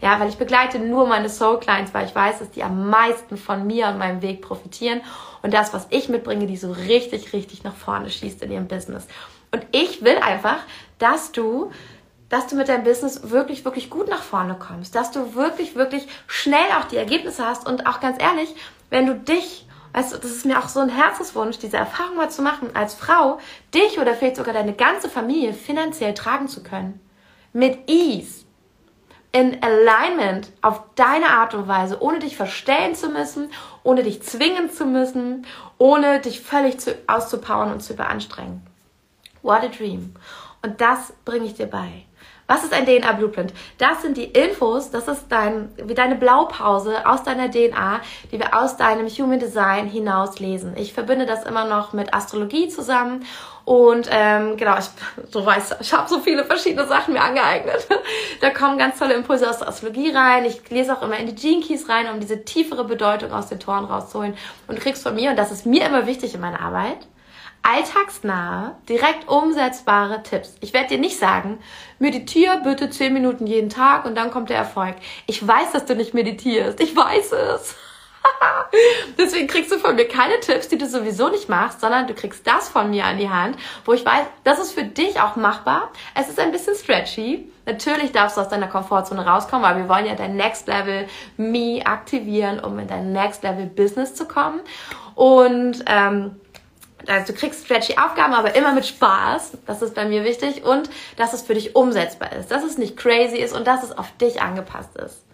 Ja, weil ich begleite nur meine Soul Clients, weil ich weiß, dass die am meisten von mir und meinem Weg profitieren. Und das, was ich mitbringe, die so richtig, richtig nach vorne schießt in ihrem Business. Und ich will einfach, dass du dass du mit deinem Business wirklich, wirklich gut nach vorne kommst, dass du wirklich, wirklich schnell auch die Ergebnisse hast und auch ganz ehrlich, wenn du dich, weißt du, das ist mir auch so ein Herzenswunsch, diese Erfahrung mal zu machen, als Frau, dich oder vielleicht sogar deine ganze Familie finanziell tragen zu können. Mit Ease. In Alignment auf deine Art und Weise, ohne dich verstellen zu müssen, ohne dich zwingen zu müssen, ohne dich völlig zu, auszupowern und zu überanstrengen. What a dream. Und das bringe ich dir bei. Was ist ein DNA Blueprint? Das sind die Infos, das ist dein, wie deine Blaupause aus deiner DNA, die wir aus deinem Human Design hinaus lesen. Ich verbinde das immer noch mit Astrologie zusammen und ähm, genau, ich, so weiß, ich habe so viele verschiedene Sachen mir angeeignet. da kommen ganz tolle Impulse aus der Astrologie rein. Ich lese auch immer in die Gene Keys rein, um diese tiefere Bedeutung aus den Toren rauszuholen. Und du kriegst von mir, und das ist mir immer wichtig in meiner Arbeit, alltagsnahe, direkt umsetzbare Tipps. Ich werde dir nicht sagen, meditiere bitte 10 Minuten jeden Tag und dann kommt der Erfolg. Ich weiß, dass du nicht meditierst. Ich weiß es. Deswegen kriegst du von mir keine Tipps, die du sowieso nicht machst, sondern du kriegst das von mir an die Hand, wo ich weiß, das ist für dich auch machbar. Es ist ein bisschen stretchy. Natürlich darfst du aus deiner Komfortzone rauskommen, aber wir wollen ja dein Next Level Me aktivieren, um in dein Next Level Business zu kommen. Und ähm, also du kriegst stretchy Aufgaben, aber immer mit Spaß. Das ist bei mir wichtig. Und dass es für dich umsetzbar ist. Dass es nicht crazy ist und dass es auf dich angepasst ist.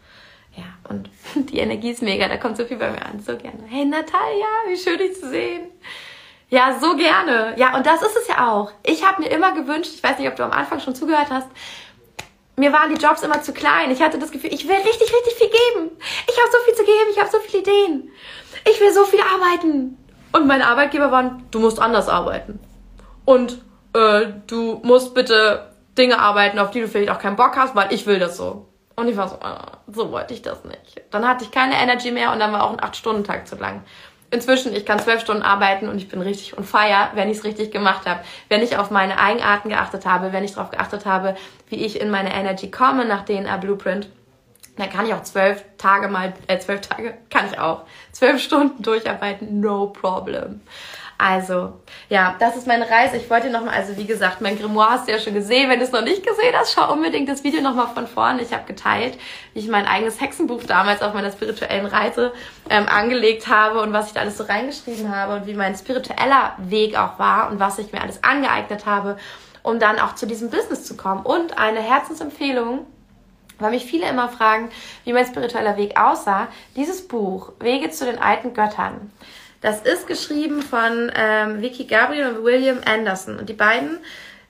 Ja, und die Energie ist mega. Da kommt so viel bei mir an. So gerne. Hey Natalia, wie schön dich zu sehen. Ja, so gerne. Ja, und das ist es ja auch. Ich habe mir immer gewünscht, ich weiß nicht, ob du am Anfang schon zugehört hast, mir waren die Jobs immer zu klein. Ich hatte das Gefühl, ich will richtig, richtig viel geben. Ich habe so viel zu geben, ich habe so viele Ideen. Ich will so viel arbeiten. Und mein Arbeitgeber war, du musst anders arbeiten. Und äh, du musst bitte Dinge arbeiten, auf die du vielleicht auch keinen Bock hast, weil ich will das so. Und ich war so, äh, so wollte ich das nicht. Dann hatte ich keine Energy mehr und dann war auch ein 8-Stunden-Tag zu lang. inzwischen, ich kann zwölf Stunden arbeiten und ich bin richtig on fire, wenn ich es richtig gemacht habe. Wenn ich auf meine Eigenarten geachtet habe, wenn ich darauf geachtet habe, wie ich in meine Energy komme nach DNA Blueprint, dann kann ich auch zwölf Tage mal, äh, zwölf Tage kann ich auch. Zwölf Stunden durcharbeiten, no problem. Also, ja, das ist meine Reise. Ich wollte nochmal, also wie gesagt, mein Grimoire hast du ja schon gesehen. Wenn du es noch nicht gesehen hast, schau unbedingt das Video nochmal von vorne. Ich habe geteilt, wie ich mein eigenes Hexenbuch damals auf meiner spirituellen Reise ähm, angelegt habe und was ich da alles so reingeschrieben habe und wie mein spiritueller Weg auch war und was ich mir alles angeeignet habe, um dann auch zu diesem Business zu kommen. Und eine Herzensempfehlung, weil mich viele immer fragen, wie mein spiritueller Weg aussah. Dieses Buch, Wege zu den alten Göttern, das ist geschrieben von ähm, Vicky Gabriel und William Anderson. Und die beiden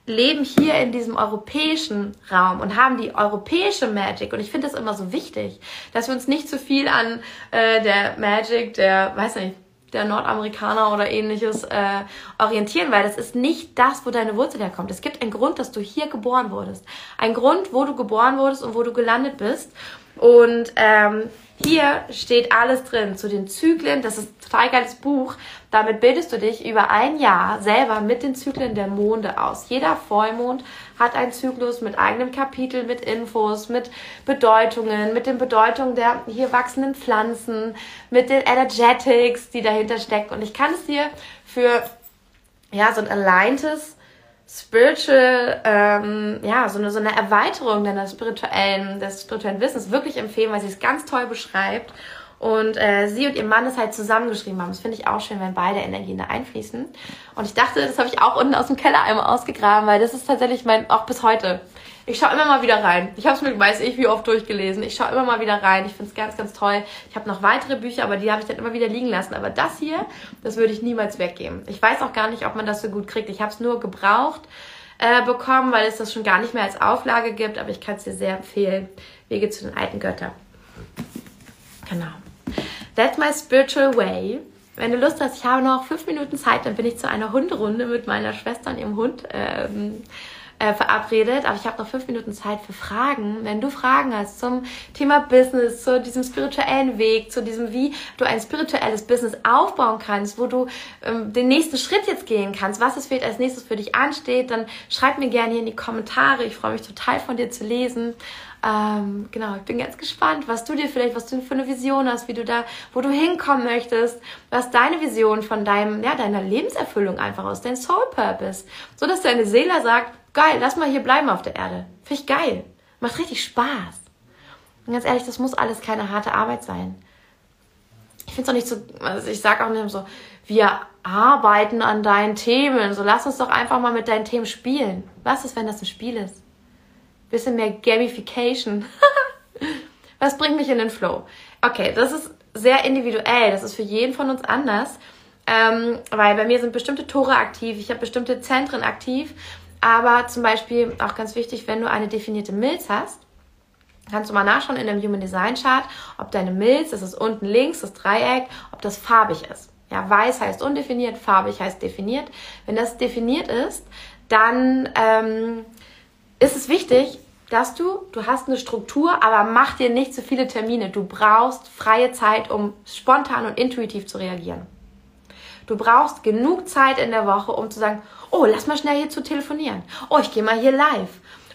leben hier in diesem europäischen Raum und haben die europäische Magic. Und ich finde das immer so wichtig, dass wir uns nicht zu viel an äh, der Magic der, weiß nicht, der Nordamerikaner oder ähnliches äh, orientieren, weil das ist nicht das, wo deine Wurzel herkommt. Es gibt einen Grund, dass du hier geboren wurdest. Ein Grund, wo du geboren wurdest und wo du gelandet bist. Und ähm, hier steht alles drin zu den Zyklen. Das ist ein total geiles Buch. Damit bildest du dich über ein Jahr selber mit den Zyklen der Monde aus. Jeder Vollmond hat einen Zyklus mit eigenem Kapitel, mit Infos, mit Bedeutungen, mit den Bedeutungen der hier wachsenden Pflanzen, mit den Energetics, die dahinter stecken. Und ich kann es dir für ja, so ein aligntes spiritual, ähm, ja, so eine, so eine Erweiterung deiner spirituellen, des spirituellen Wissens wirklich empfehlen, weil sie es ganz toll beschreibt. Und äh, sie und ihr Mann es halt zusammengeschrieben haben. Das finde ich auch schön, wenn beide Energien da einfließen. Und ich dachte, das habe ich auch unten aus dem Keller einmal ausgegraben, weil das ist tatsächlich mein, auch bis heute, ich schaue immer mal wieder rein. Ich habe es mir, weiß ich, wie oft durchgelesen. Ich schaue immer mal wieder rein. Ich finde es ganz, ganz toll. Ich habe noch weitere Bücher, aber die habe ich dann immer wieder liegen lassen. Aber das hier, das würde ich niemals weggeben. Ich weiß auch gar nicht, ob man das so gut kriegt. Ich habe es nur gebraucht äh, bekommen, weil es das schon gar nicht mehr als Auflage gibt. Aber ich kann es dir sehr empfehlen. Wege zu den alten Göttern. Genau. That's my spiritual way. Wenn du Lust hast, ich habe noch fünf Minuten Zeit, dann bin ich zu einer Hunderunde mit meiner Schwester und ihrem Hund. Ähm, äh, verabredet, aber ich habe noch fünf Minuten Zeit für Fragen. Wenn du Fragen hast zum Thema Business, zu diesem spirituellen Weg, zu diesem, wie du ein spirituelles Business aufbauen kannst, wo du ähm, den nächsten Schritt jetzt gehen kannst, was es vielleicht als nächstes für dich ansteht, dann schreib mir gerne hier in die Kommentare. Ich freue mich total von dir zu lesen. Ähm, genau, ich bin ganz gespannt, was du dir vielleicht, was du für eine Vision hast, wie du da, wo du hinkommen möchtest, was deine Vision von deinem, ja, deiner Lebenserfüllung einfach ist, dein Soul Purpose, so dass deine Seele sagt, geil, lass mal hier bleiben auf der Erde. Finde ich geil. Macht richtig Spaß. Und ganz ehrlich, das muss alles keine harte Arbeit sein. Ich finde es auch nicht so, also ich sage auch nicht so, wir arbeiten an deinen Themen. So lass uns doch einfach mal mit deinen Themen spielen. Was ist, wenn das ein Spiel ist? Bisschen mehr Gamification. Was bringt mich in den Flow? Okay, das ist sehr individuell. Das ist für jeden von uns anders. Ähm, weil bei mir sind bestimmte Tore aktiv, ich habe bestimmte Zentren aktiv aber zum Beispiel auch ganz wichtig, wenn du eine definierte Milz hast, kannst du mal nachschauen in dem Human Design Chart, ob deine Milz, das ist unten links, das Dreieck, ob das farbig ist. Ja, weiß heißt undefiniert, farbig heißt definiert. Wenn das definiert ist, dann ähm, ist es wichtig, dass du, du hast eine Struktur, aber mach dir nicht zu viele Termine. Du brauchst freie Zeit, um spontan und intuitiv zu reagieren. Du brauchst genug Zeit in der Woche, um zu sagen, Oh, lass mal schnell hier zu telefonieren. Oh, ich gehe mal hier live.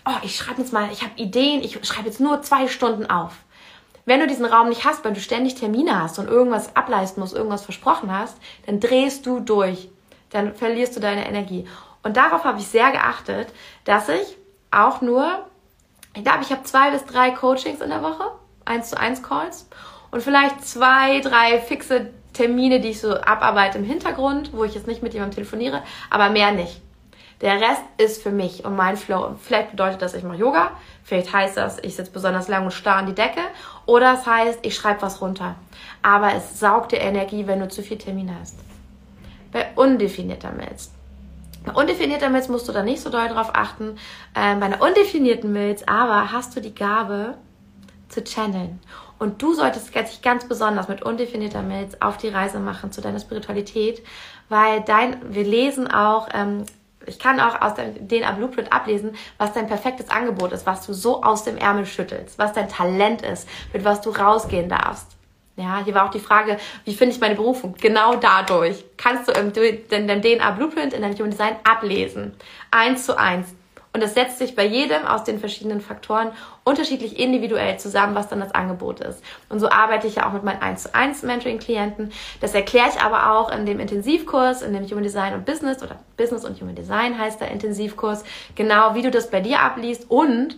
Oh, ich schreibe jetzt mal, ich habe Ideen, ich schreibe jetzt nur zwei Stunden auf. Wenn du diesen Raum nicht hast, weil du ständig Termine hast und irgendwas ableisten musst, irgendwas versprochen hast, dann drehst du durch. Dann verlierst du deine Energie. Und darauf habe ich sehr geachtet, dass ich auch nur, ich glaube, ich habe zwei bis drei Coachings in der Woche, eins zu eins Calls und vielleicht zwei, drei fixe Termine, die ich so abarbeite im Hintergrund, wo ich jetzt nicht mit jemandem telefoniere, aber mehr nicht. Der Rest ist für mich und mein Flow. Vielleicht bedeutet das, ich mache Yoga. Vielleicht heißt das, ich sitze besonders lang und starr an die Decke. Oder es heißt, ich schreibe was runter. Aber es saugt dir Energie, wenn du zu viel Termine hast. Bei undefinierter Milz. Undefinierter Milz musst du da nicht so doll drauf achten. Ähm, bei einer undefinierten Milz aber hast du die Gabe zu channeln. Und du solltest dich ganz besonders mit undefinierter Milz auf die Reise machen zu deiner Spiritualität, weil dein, wir lesen auch, ähm, ich kann auch aus dem DNA Blueprint ablesen, was dein perfektes Angebot ist, was du so aus dem Ärmel schüttelst, was dein Talent ist, mit was du rausgehen darfst. Ja, hier war auch die Frage, wie finde ich meine Berufung? Genau dadurch kannst du in deinem DNA-Blueprint, in deinem Human Design ablesen. Eins zu eins. Und es setzt sich bei jedem aus den verschiedenen Faktoren unterschiedlich individuell zusammen, was dann das Angebot ist. Und so arbeite ich ja auch mit meinen 1 zu 1 Mentoring-Klienten. Das erkläre ich aber auch in dem Intensivkurs, in dem Human Design und Business oder Business und Human Design heißt der Intensivkurs, genau wie du das bei dir abliest und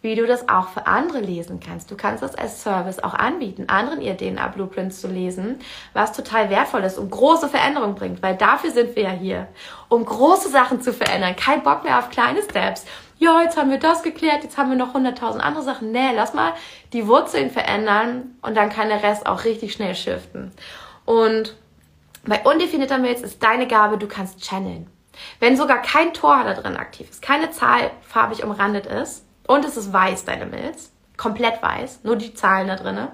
wie du das auch für andere lesen kannst. Du kannst das als Service auch anbieten, anderen ihr DNA-Blueprints zu lesen, was total wertvoll ist und große Veränderungen bringt, weil dafür sind wir ja hier, um große Sachen zu verändern. Kein Bock mehr auf kleine Steps. Ja, jetzt haben wir das geklärt, jetzt haben wir noch hunderttausend andere Sachen. Nee, lass mal die Wurzeln verändern und dann kann der Rest auch richtig schnell shiften. Und bei undefinierter Milz ist deine Gabe, du kannst channeln. Wenn sogar kein Tor da drin aktiv ist, keine Zahl farbig umrandet ist, und es ist weiß, deine Milz, komplett weiß, nur die Zahlen da drinne,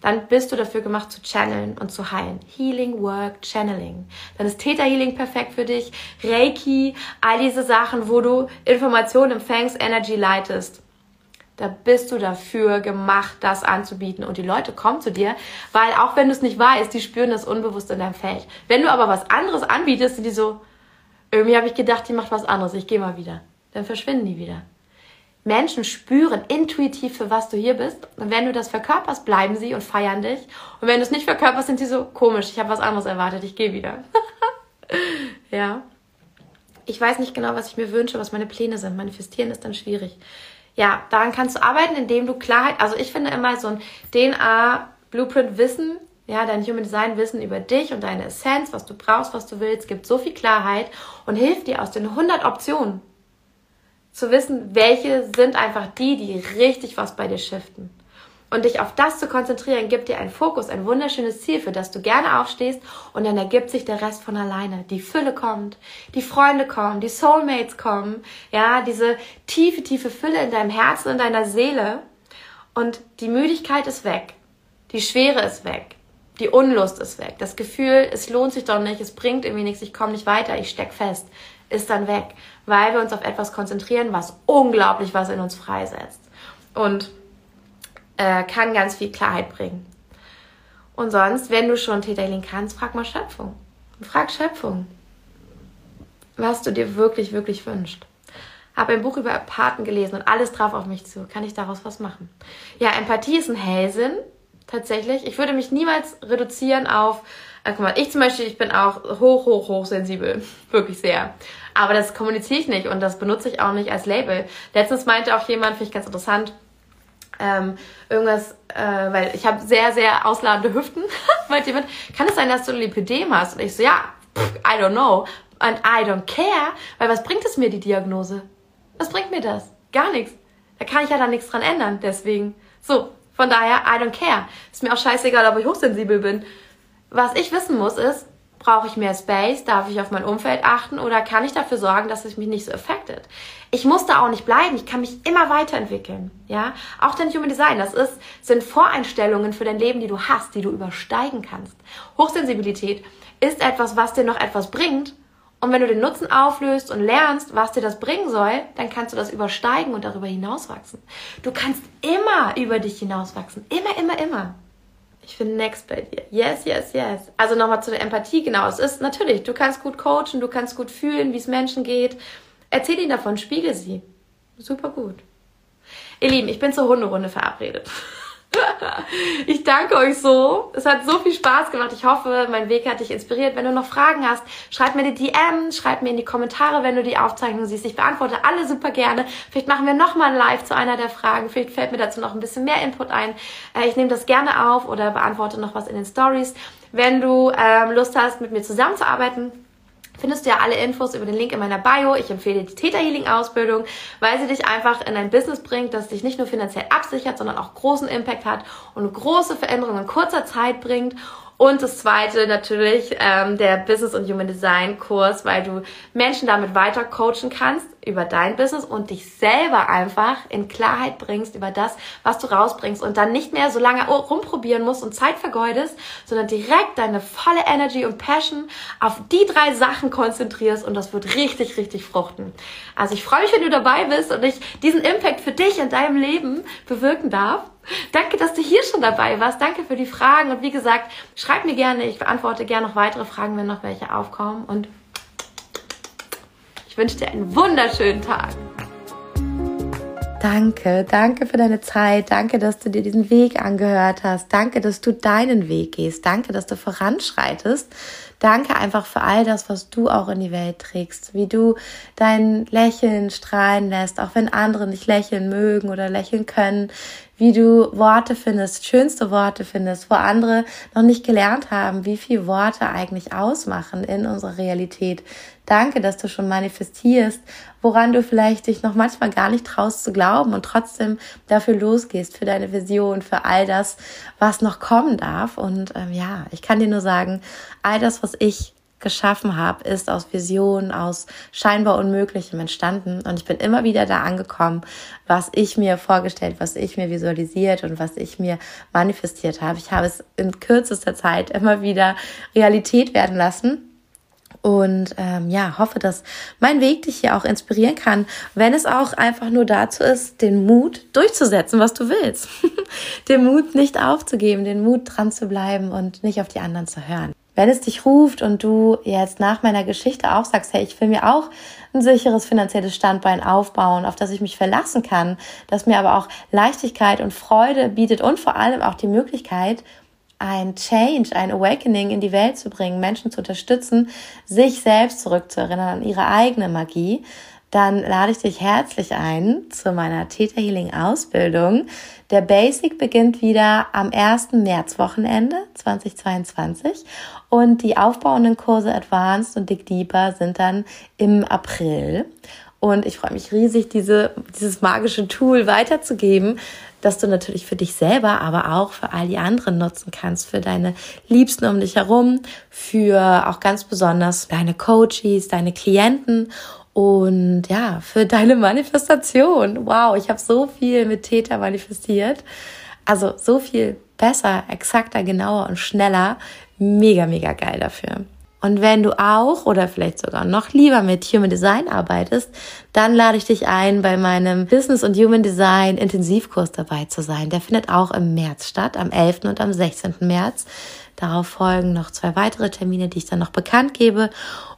dann bist du dafür gemacht zu channeln und zu heilen. Healing, Work, Channeling. Dann ist Theta Healing perfekt für dich, Reiki, all diese Sachen, wo du Informationen empfängst, Energy leitest. Da bist du dafür gemacht, das anzubieten. Und die Leute kommen zu dir, weil auch wenn du es nicht weißt, die spüren das unbewusst in deinem Feld. Wenn du aber was anderes anbietest, sind die so, irgendwie habe ich gedacht, die macht was anderes, ich gehe mal wieder. Dann verschwinden die wieder. Menschen spüren intuitiv, für was du hier bist. Und wenn du das verkörperst, bleiben sie und feiern dich. Und wenn du es nicht verkörperst, sind sie so komisch. Ich habe was anderes erwartet. Ich gehe wieder. ja. Ich weiß nicht genau, was ich mir wünsche, was meine Pläne sind. Manifestieren ist dann schwierig. Ja, daran kannst du arbeiten, indem du Klarheit, also ich finde immer so ein DNA-Blueprint-Wissen, ja, dein Human Design Wissen über dich und deine Essenz, was du brauchst, was du willst, gibt so viel Klarheit und hilft dir aus den 100 Optionen, zu wissen, welche sind einfach die, die richtig was bei dir shiften. Und dich auf das zu konzentrieren, gibt dir einen Fokus, ein wunderschönes Ziel, für das du gerne aufstehst. Und dann ergibt sich der Rest von alleine. Die Fülle kommt, die Freunde kommen, die Soulmates kommen, ja, diese tiefe, tiefe Fülle in deinem Herzen, in deiner Seele. Und die Müdigkeit ist weg, die Schwere ist weg, die Unlust ist weg, das Gefühl, es lohnt sich doch nicht, es bringt irgendwie nichts, ich komme nicht weiter, ich steck fest ist dann weg, weil wir uns auf etwas konzentrieren, was unglaublich was in uns freisetzt und äh, kann ganz viel Klarheit bringen. Und sonst, wenn du schon Täterling kannst, frag mal Schöpfung. Frag Schöpfung, was du dir wirklich, wirklich wünschst. Habe ein Buch über Empathen gelesen und alles drauf auf mich zu. Kann ich daraus was machen? Ja, Empathie ist ein Hellsinn, tatsächlich. Ich würde mich niemals reduzieren auf also, guck mal, ich zum Beispiel, ich bin auch hoch, hoch, hoch sensibel. Wirklich sehr. Aber das kommuniziere ich nicht und das benutze ich auch nicht als Label. Letztens meinte auch jemand, finde ich ganz interessant, ähm, irgendwas, äh, weil ich habe sehr, sehr ausladende Hüften. meinte jemand, kann es sein, dass du Lipidem hast? Und ich so, ja, I don't know. And I don't care, weil was bringt es mir, die Diagnose? Was bringt mir das? Gar nichts. Da kann ich ja dann nichts dran ändern, deswegen. So, von daher, I don't care. Ist mir auch scheißegal, ob ich hochsensibel bin. Was ich wissen muss ist, brauche ich mehr Space? Darf ich auf mein Umfeld achten? Oder kann ich dafür sorgen, dass es mich nicht so affected? Ich muss da auch nicht bleiben. Ich kann mich immer weiterentwickeln. Ja? Auch dein Human Design, das ist, sind Voreinstellungen für dein Leben, die du hast, die du übersteigen kannst. Hochsensibilität ist etwas, was dir noch etwas bringt. Und wenn du den Nutzen auflöst und lernst, was dir das bringen soll, dann kannst du das übersteigen und darüber hinauswachsen. Du kannst immer über dich hinauswachsen. Immer, immer, immer. Ich bin next bei dir. Yes, yes, yes. Also nochmal zu der Empathie, genau. Es ist natürlich, du kannst gut coachen, du kannst gut fühlen, wie es Menschen geht. Erzähl ihnen davon, spiegel sie. Super gut. Ihr Lieben, ich bin zur Hunderunde verabredet. ich danke euch so. Es hat so viel Spaß gemacht. Ich hoffe, mein Weg hat dich inspiriert. Wenn du noch Fragen hast, schreib mir die DM, schreib mir in die Kommentare, wenn du die Aufzeichnung siehst. Ich beantworte alle super gerne. Vielleicht machen wir nochmal ein Live zu einer der Fragen. Vielleicht fällt mir dazu noch ein bisschen mehr Input ein. Äh, ich nehme das gerne auf oder beantworte noch was in den Stories. Wenn du ähm, Lust hast, mit mir zusammenzuarbeiten, findest du ja alle Infos über den Link in meiner Bio. Ich empfehle die Theta Healing Ausbildung, weil sie dich einfach in ein Business bringt, das dich nicht nur finanziell absichert, sondern auch großen Impact hat und große Veränderungen in kurzer Zeit bringt und das zweite natürlich ähm, der Business und Human Design Kurs, weil du Menschen damit weiter coachen kannst über dein Business und dich selber einfach in Klarheit bringst über das, was du rausbringst und dann nicht mehr so lange rumprobieren musst und Zeit vergeudest, sondern direkt deine volle Energy und Passion auf die drei Sachen konzentrierst und das wird richtig, richtig fruchten. Also ich freue mich, wenn du dabei bist und ich diesen Impact für dich in deinem Leben bewirken darf. Danke, dass du hier schon dabei warst. Danke für die Fragen. Und wie gesagt, schreib mir gerne. Ich beantworte gerne noch weitere Fragen, wenn noch welche aufkommen. Und ich wünsche dir einen wunderschönen Tag. Danke, danke für deine Zeit. Danke, dass du dir diesen Weg angehört hast. Danke, dass du deinen Weg gehst. Danke, dass du voranschreitest. Danke einfach für all das, was du auch in die Welt trägst, wie du dein Lächeln strahlen lässt, auch wenn andere nicht lächeln mögen oder lächeln können, wie du Worte findest, schönste Worte findest, wo andere noch nicht gelernt haben, wie viel Worte eigentlich ausmachen in unserer Realität. Danke, dass du schon manifestierst, woran du vielleicht dich noch manchmal gar nicht traust zu glauben und trotzdem dafür losgehst, für deine Vision, für all das, was noch kommen darf. Und ähm, ja, ich kann dir nur sagen, all das, was ich geschaffen habe, ist aus Visionen, aus scheinbar Unmöglichem entstanden. Und ich bin immer wieder da angekommen, was ich mir vorgestellt, was ich mir visualisiert und was ich mir manifestiert habe. Ich habe es in kürzester Zeit immer wieder Realität werden lassen. Und ähm, ja, hoffe, dass mein Weg dich hier auch inspirieren kann, wenn es auch einfach nur dazu ist, den Mut durchzusetzen, was du willst. den Mut nicht aufzugeben, den Mut dran zu bleiben und nicht auf die anderen zu hören wenn es dich ruft und du jetzt nach meiner Geschichte auch sagst, hey, ich will mir auch ein sicheres finanzielles Standbein aufbauen, auf das ich mich verlassen kann, das mir aber auch Leichtigkeit und Freude bietet und vor allem auch die Möglichkeit, ein Change, ein Awakening in die Welt zu bringen, Menschen zu unterstützen, sich selbst zurückzuerinnern an ihre eigene Magie, dann lade ich dich herzlich ein zu meiner Theta Healing Ausbildung. Der Basic beginnt wieder am 1. März Wochenende 2022 und die aufbauenden Kurse Advanced und Dig Deeper sind dann im April. Und ich freue mich riesig, diese, dieses magische Tool weiterzugeben, dass du natürlich für dich selber, aber auch für all die anderen nutzen kannst, für deine Liebsten um dich herum, für auch ganz besonders deine Coaches, deine Klienten und ja, für deine Manifestation. Wow, ich habe so viel mit Täter manifestiert. Also so viel besser, exakter, genauer und schneller. Mega, mega geil dafür. Und wenn du auch oder vielleicht sogar noch lieber mit Human Design arbeitest, dann lade ich dich ein, bei meinem Business und Human Design Intensivkurs dabei zu sein. Der findet auch im März statt, am 11. und am 16. März. Darauf folgen noch zwei weitere Termine, die ich dann noch bekannt gebe.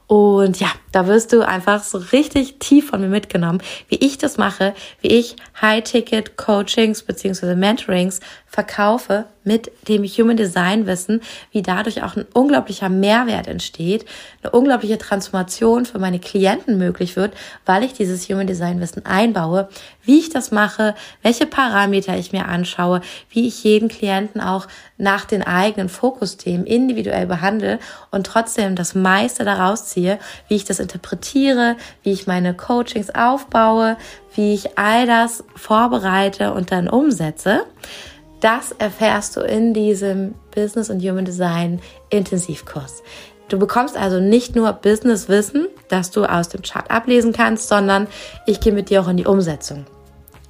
Und ja, da wirst du einfach so richtig tief von mir mitgenommen, wie ich das mache, wie ich High-Ticket-Coachings beziehungsweise Mentorings verkaufe mit dem Human Design Wissen, wie dadurch auch ein unglaublicher Mehrwert entsteht, eine unglaubliche Transformation für meine Klienten möglich wird, weil ich dieses Human Design Wissen einbaue, wie ich das mache, welche Parameter ich mir anschaue, wie ich jeden Klienten auch nach den eigenen Fokusthemen individuell behandle und trotzdem das meiste daraus ziehe, wie ich das interpretiere, wie ich meine Coachings aufbaue, wie ich all das vorbereite und dann umsetze. Das erfährst du in diesem Business und Human Design Intensivkurs. Du bekommst also nicht nur Business-Wissen, das du aus dem Chart ablesen kannst, sondern ich gehe mit dir auch in die Umsetzung.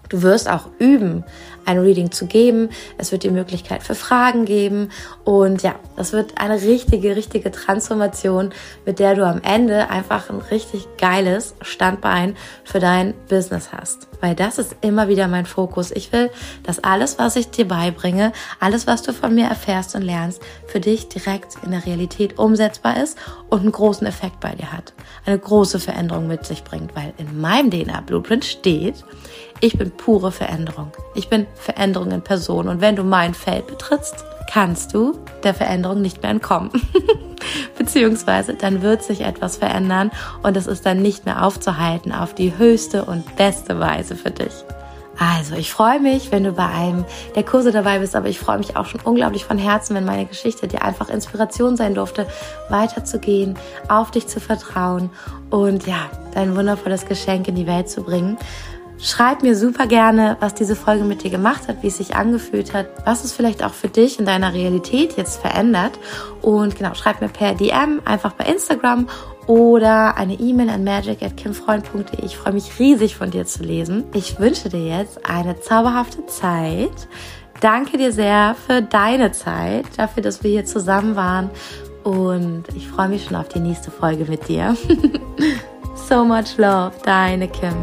Du wirst auch üben, ein Reading zu geben. Es wird die Möglichkeit für Fragen geben. Und ja, das wird eine richtige, richtige Transformation, mit der du am Ende einfach ein richtig geiles Standbein für dein Business hast. Weil das ist immer wieder mein Fokus. Ich will, dass alles, was ich dir beibringe, alles, was du von mir erfährst und lernst, für dich direkt in der Realität umsetzbar ist und einen großen Effekt bei dir hat. Eine große Veränderung mit sich bringt, weil in meinem DNA-Blueprint steht, ich bin pure Veränderung. Ich bin Veränderung in Person. Und wenn du mein Feld betrittst, kannst du der Veränderung nicht mehr entkommen. Beziehungsweise dann wird sich etwas verändern und es ist dann nicht mehr aufzuhalten auf die höchste und beste Weise für dich. Also, ich freue mich, wenn du bei einem der Kurse dabei bist, aber ich freue mich auch schon unglaublich von Herzen, wenn meine Geschichte dir einfach Inspiration sein durfte, weiterzugehen, auf dich zu vertrauen und ja, dein wundervolles Geschenk in die Welt zu bringen. Schreib mir super gerne, was diese Folge mit dir gemacht hat, wie es sich angefühlt hat, was es vielleicht auch für dich in deiner Realität jetzt verändert. Und genau, schreib mir per DM einfach bei Instagram oder eine E-Mail an magic.kimfreund.de. Ich freue mich riesig von dir zu lesen. Ich wünsche dir jetzt eine zauberhafte Zeit. Danke dir sehr für deine Zeit, dafür, dass wir hier zusammen waren. Und ich freue mich schon auf die nächste Folge mit dir. so much love, deine Kim.